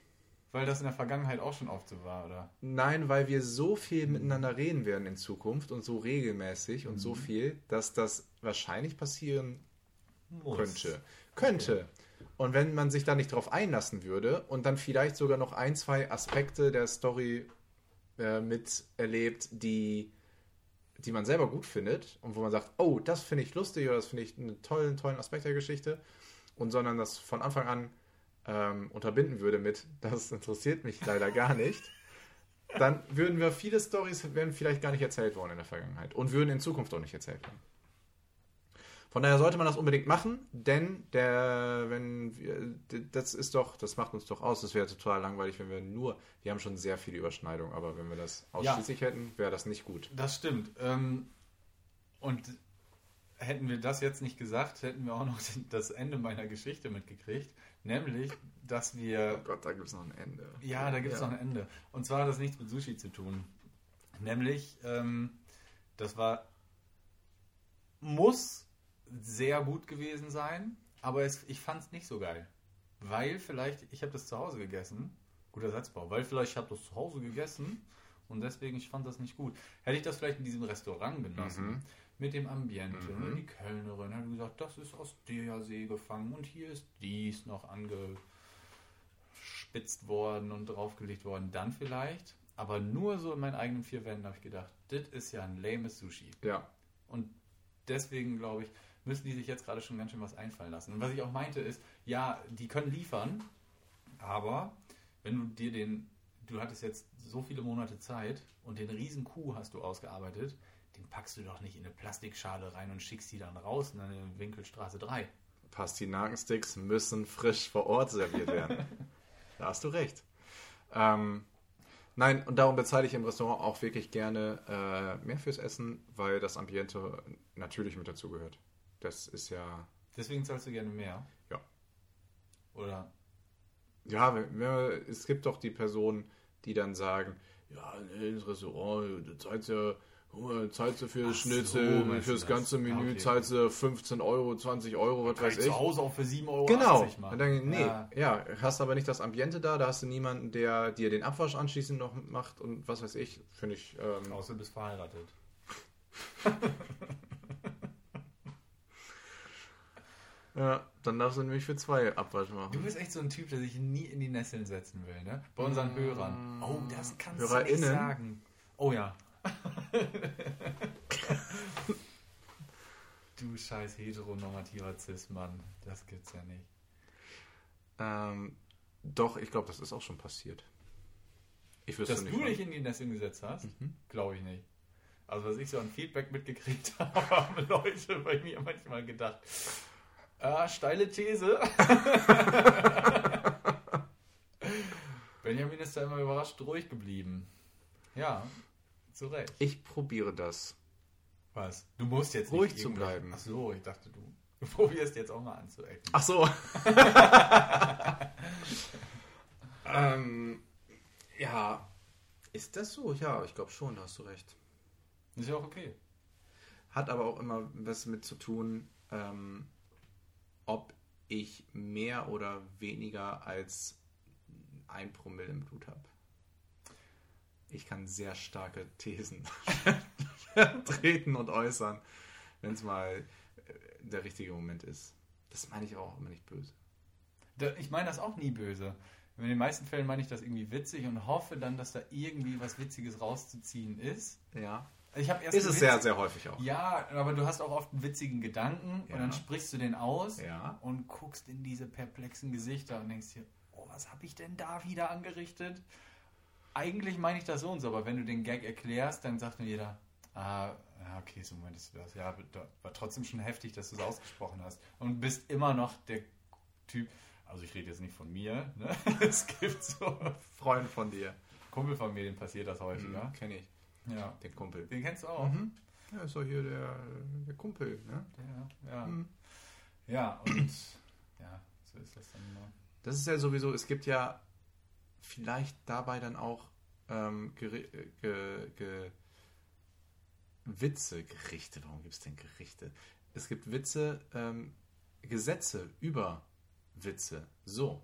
A: Weil das in der Vergangenheit auch schon oft so war, oder?
B: Nein, weil wir so viel miteinander reden werden in Zukunft und so regelmäßig und
A: Mhm.
B: so viel, dass das wahrscheinlich passieren
A: Muss.
B: könnte. Könnte. Und wenn man sich da nicht drauf einlassen würde und dann vielleicht sogar noch ein, zwei Aspekte der Story äh, miterlebt, die, die man selber gut findet und wo man sagt, oh, das finde ich lustig oder das finde ich einen tollen, tollen Aspekt der Geschichte und sondern das von Anfang an ähm, unterbinden würde mit, das interessiert mich leider gar nicht, dann würden wir viele Stories vielleicht gar nicht erzählt worden in der Vergangenheit und würden in Zukunft auch nicht erzählt werden. Von daher sollte man das unbedingt machen, denn der, wenn wir, das ist doch, das macht uns doch aus. Das wäre total langweilig, wenn wir nur, wir haben schon sehr viele Überschneidungen, aber wenn wir das ausschließlich hätten, wäre das nicht gut.
A: Das stimmt. Ähm, und hätten wir das jetzt nicht gesagt, hätten wir auch noch das Ende meiner Geschichte mitgekriegt. Nämlich, dass wir
B: Oh Gott, da gibt es noch ein Ende.
A: Ja, da gibt es noch ein Ende. Und zwar hat das nichts mit Sushi zu tun. Nämlich, ähm, das war, muss sehr gut gewesen sein, aber es, ich fand es nicht so geil. Weil vielleicht, ich habe das zu Hause gegessen, guter Satzbau, weil vielleicht ich habe das zu Hause gegessen und deswegen, ich fand das nicht gut. Hätte ich das vielleicht in diesem Restaurant genossen,
B: Mhm.
A: mit dem Ambiente,
B: Mhm.
A: die Kellnerin hat gesagt, das ist aus der See gefangen und hier ist dies noch angespitzt worden und draufgelegt worden, dann vielleicht. Aber nur so in meinen eigenen vier Wänden habe ich gedacht, das ist ja ein lames Sushi.
B: Ja,
A: Und deswegen glaube ich, müssen die sich jetzt gerade schon ganz schön was einfallen lassen. Und was ich auch meinte ist, ja, die können liefern, aber wenn du dir den, du hattest jetzt so viele Monate Zeit und den riesen Kuh hast du ausgearbeitet, den packst du doch nicht in eine Plastikschale rein und schickst die dann raus in eine Winkelstraße 3.
B: Pastinakensticks müssen frisch vor Ort serviert werden. da hast du recht. Ähm, nein, und darum bezahle ich im Restaurant auch wirklich gerne äh, mehr fürs Essen, weil das Ambiente natürlich mit dazugehört. Das ist ja
A: Deswegen zahlst du gerne mehr.
B: Ja.
A: Oder
B: Ja, wenn, wenn, es gibt doch die Personen, die dann sagen, ja, ins Restaurant, du zahlst ja, zahlst du für das
A: so,
B: Schnitzel, fürs
A: du das?
B: ganze Menü
A: okay.
B: zahlst du 15 Euro, 20 Euro, was weiß
A: ich zu Hause auch für 7,80 Euro
B: Genau. Und dann, nee,
A: Ja.
B: ja. hast aber nicht das Ambiente da, da hast du niemanden, der dir den Abwasch anschließend noch macht und was weiß ich, finde ich. Ähm,
A: Außer du bist verheiratet.
B: ja, dann darfst du nämlich für zwei Abwasch machen.
A: Du bist echt so ein Typ, der sich nie in die Nesseln setzen will, ne? Bei unseren Hörern. Oh, das kannst du nicht sagen. Oh ja. du scheiß heteronormativer Cis-Mann. Das gibt's ja nicht.
B: Ähm, doch, ich glaube, das ist auch schon passiert. Ich wüsste
A: Dass
B: nicht.
A: du dich in die Nesseln gesetzt hast,
B: Mhm.
A: glaube ich nicht. Also, was ich so an Feedback mitgekriegt habe, haben Leute bei mir manchmal gedacht, Ah, steile These. Benjamin ist da immer überrascht ruhig geblieben. Ja, zu Recht.
B: Ich probiere das.
A: Was? Du musst jetzt
B: Ruhig
A: nicht
B: zu bleiben.
A: Ach so, ich dachte, du, du probierst jetzt auch mal anzuecken.
B: Ach so. ähm, ja. Ist das so? Ja, ich glaube schon, da hast du recht.
A: Ist ja auch okay.
B: Hat aber auch immer was mit zu tun, ähm, ob ich mehr oder weniger als ein Promille im Blut habe. Ich kann sehr starke Thesen treten und äußern, wenn es mal äh, der richtige Moment ist. Das meine ich auch immer nicht böse.
A: Ich meine das auch nie böse. In den meisten Fällen meine ich das irgendwie witzig und hoffe dann, dass da irgendwie was Witziges rauszuziehen ist.
B: Ja.
A: Erst
B: Ist es sehr,
A: Witz-
B: sehr häufig auch.
A: Ja, aber du hast auch oft einen witzigen Gedanken
B: Ja.
A: und dann sprichst du den aus
B: Ja.
A: und guckst in diese perplexen Gesichter und denkst dir, oh, was habe ich denn da wieder angerichtet? Eigentlich meine ich das so und so, aber wenn du den Gag erklärst, dann sagt nur jeder, ah, okay, so meintest du das. Ja, war trotzdem schon heftig, dass du es ausgesprochen hast. Und bist immer noch der Typ, also ich rede jetzt nicht von mir, ne? es gibt so
B: Freund von dir.
A: Kumpel von mir, dem passiert das häufiger.
B: Kenne ich.
A: Ja,
B: Den Kumpel.
A: den kennst du auch.
B: Mhm. Ja, ist doch hier der, der Kumpel, ne?
A: Ja, ja.
B: Mhm.
A: Ja, und ja, so ist das dann immer.
B: Das ist ja sowieso, es gibt ja vielleicht dabei dann auch ähm, Geri- äh, ge, ge, Witze, Gerichte. Warum gibt es denn Gerichte? Es gibt Witze, ähm, Gesetze über Witze. So.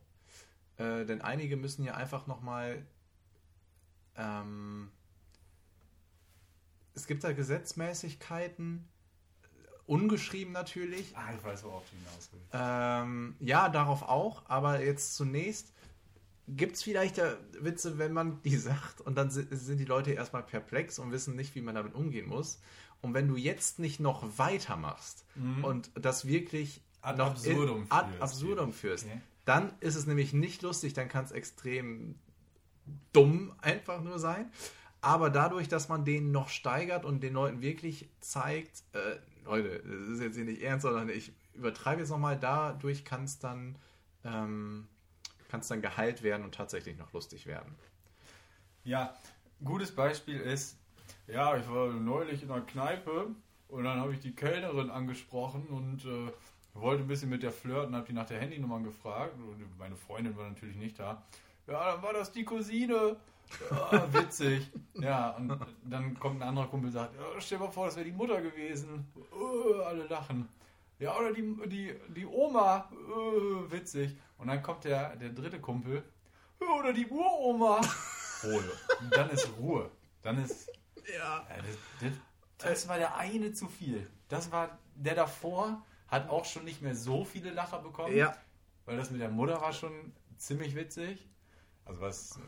B: Äh, denn einige müssen ja einfach nochmal. Ähm, es gibt da Gesetzmäßigkeiten, ungeschrieben natürlich,
A: Ah, ich weiß, worauf du hinaus willst.
B: ähm, ja, darauf auch, aber jetzt zunächst gibt es vielleicht ja Witze, wenn man die sagt und dann si- sind die Leute erstmal perplex und wissen nicht, wie man damit umgehen muss. Und wenn du jetzt nicht noch weitermachst und das wirklich
A: Ad
B: noch
A: absurdum
B: in, ad
A: führst.
B: absurdum führst,
A: Okay.
B: dann ist es nämlich nicht lustig, dann kann es extrem dumm einfach nur sein. Aber dadurch, dass man den noch steigert und den Leuten wirklich zeigt, äh, Leute, das ist jetzt hier nicht ernst, sondern ich übertreibe jetzt nochmal, dadurch kann es dann, ähm, kann's dann geheilt werden und tatsächlich noch lustig werden.
A: Ja, gutes Beispiel ist, ja, ich war neulich in einer Kneipe und dann habe ich die Kellnerin angesprochen und äh, wollte ein bisschen mit der flirten, habe die nach der Handynummer gefragt und meine Freundin war natürlich nicht da. Ja, dann war das die Cousine. Ja, witzig. Ja, und dann kommt ein anderer Kumpel und sagt, ja, stell dir mal vor, das wäre die Mutter gewesen. Äh, alle lachen. Ja, oder die, die, die Oma. Äh, witzig. Und dann kommt der, der dritte Kumpel. Oder die Uroma. Und dann ist Ruhe. Dann ist.
B: Ja.
A: Das, das, das war der eine zu viel. Das war der davor, hat auch schon nicht mehr so viele Lacher bekommen.
B: Ja.
A: Weil das mit der Mutter war schon ziemlich witzig. Also was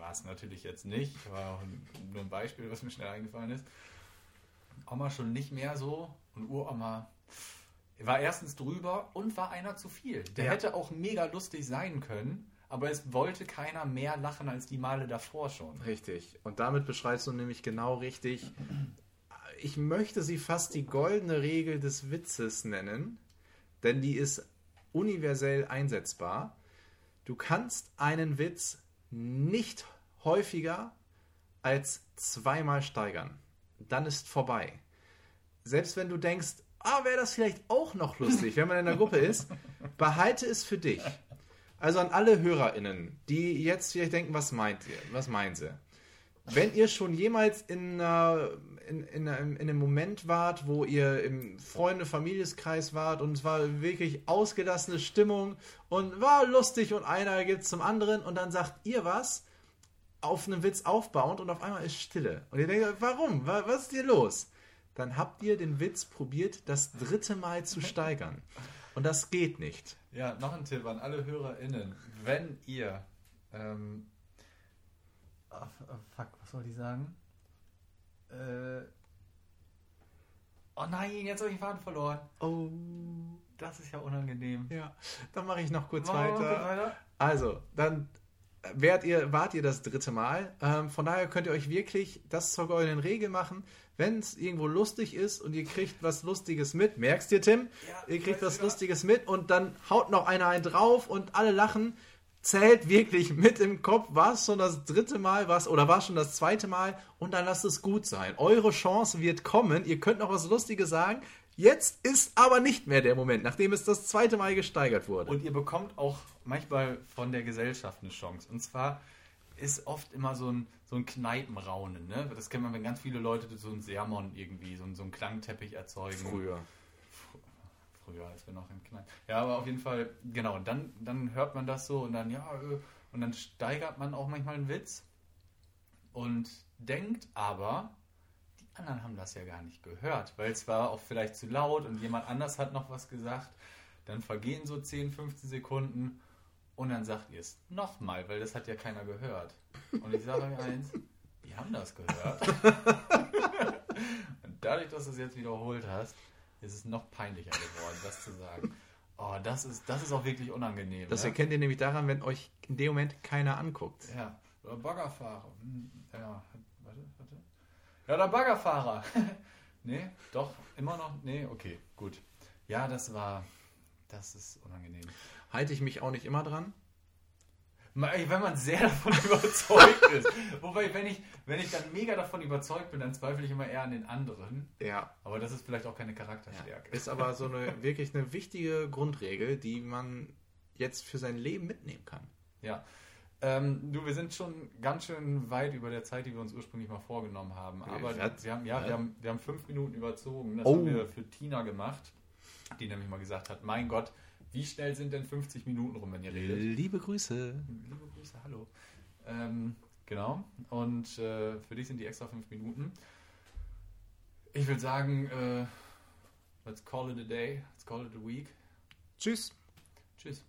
A: war es natürlich jetzt nicht, war nur ein Beispiel, was mir schnell eingefallen ist. Oma schon nicht mehr so und Uroma war erstens drüber und war einer zu viel. Der
B: Ja.
A: hätte auch mega lustig sein können, aber es wollte keiner mehr lachen als die Male davor schon.
B: Richtig. Und damit beschreibst du nämlich genau richtig. Ich möchte sie fast die goldene Regel des Witzes nennen, denn die ist universell einsetzbar. Du kannst einen Witz nicht häufiger als zweimal steigern. Dann ist vorbei. Selbst wenn du denkst, ah, wäre das vielleicht auch noch lustig, wenn man in der Gruppe ist, behalte es für dich. Also an alle HörerInnen, die jetzt vielleicht denken, was meint ihr? Was meinen sie? Wenn ihr schon jemals in, in, in, einem, in einem Moment wart, wo ihr im Freunde-Familieskreis wart und es war wirklich ausgelassene Stimmung und war lustig und einer geht zum anderen und dann sagt ihr was auf einen Witz aufbauend und auf einmal ist Stille. Und ihr denkt, warum? Wa- Was ist hier los? Dann habt ihr den Witz probiert, das dritte Mal zu steigern. Und das geht nicht.
A: Ja, noch ein Tipp an alle HörerInnen. Wenn ihr. Ähm, ah, fuck, was soll ich sagen? Äh, oh nein, jetzt habe ich den Faden verloren.
B: Oh.
A: Das ist ja unangenehm.
B: Ja, dann mache ich noch kurz weiter.
A: weiter?
B: Also, dann wärt ihr, wart ihr das dritte Mal. Ähm, von daher könnt ihr euch wirklich das zur goldenen Regel machen. wenn es irgendwo lustig ist und ihr kriegt was Lustiges mit, merkst du, Tim?
A: Ja,
B: ihr kriegt was? Lustiges mit und dann haut noch einer einen drauf und alle lachen. Zählt wirklich mit im Kopf, war es schon das dritte Mal, was oder war es schon das zweite Mal und dann lasst es gut sein. Eure Chance wird kommen, ihr könnt noch was Lustiges sagen. Jetzt ist aber nicht mehr der Moment, nachdem es das zweite Mal gesteigert wurde.
A: Und ihr bekommt auch manchmal von der Gesellschaft eine Chance. Und zwar ist oft immer so ein, so ein Kneipenraunen. Ne? Das kennt man, wenn ganz viele Leute so ein Sermon irgendwie, so, ein- so einen Klangteppich erzeugen.
B: Früher.
A: Früher, als wir noch in Kneipen. Ja, aber auf jeden Fall, genau. Und dann, dann hört man das so und dann, ja, äh, und dann steigert man auch manchmal einen Witz und denkt aber, die anderen haben das ja gar nicht gehört, weil es war auch vielleicht zu laut und jemand anders hat noch was gesagt. Dann vergehen so 10, 15 Sekunden und dann sagt ihr es nochmal, weil das hat ja keiner gehört. Und ich sage euch eins, die haben das gehört. und dadurch, dass du es jetzt wiederholt hast, ist es noch peinlicher geworden, das zu sagen. Oh, das ist, das ist auch wirklich unangenehm.
B: Das
A: ne?
B: erkennt ihr nämlich daran, wenn euch in dem Moment keiner anguckt.
A: Ja, oder Baggerfahrer. Hm, Ja, warte, warte. Ja, der Baggerfahrer. nee, doch, immer noch. Nee, okay, gut. Ja, das war. Das ist unangenehm.
B: Halte ich mich auch nicht immer dran.
A: Wenn man sehr davon überzeugt ist. Wobei, wenn ich, wenn ich dann mega davon überzeugt bin, dann zweifle ich immer eher an den anderen.
B: Ja.
A: Aber das ist vielleicht auch keine Charakterstärke.
B: Ist aber so eine wirklich eine wichtige Grundregel, die man jetzt für sein Leben mitnehmen kann.
A: Ja. Ähm, du, wir sind schon ganz schön weit über der Zeit, die wir uns ursprünglich mal vorgenommen haben. Aber
B: Was?
A: wir haben, ja,
B: Was?
A: wir haben, wir haben fünf Minuten überzogen. Das
B: Oh.
A: haben wir für Tina gemacht, die nämlich mal gesagt hat, mein Gott, wie schnell sind denn 50 Minuten rum, wenn ihr redet?
B: Liebe Grüße.
A: Liebe Grüße, hallo. Ähm, genau. Und äh, für dich sind die extra fünf Minuten. Ich würde sagen, äh, let's call it a day, let's call it a week.
B: Tschüss.
A: Tschüss.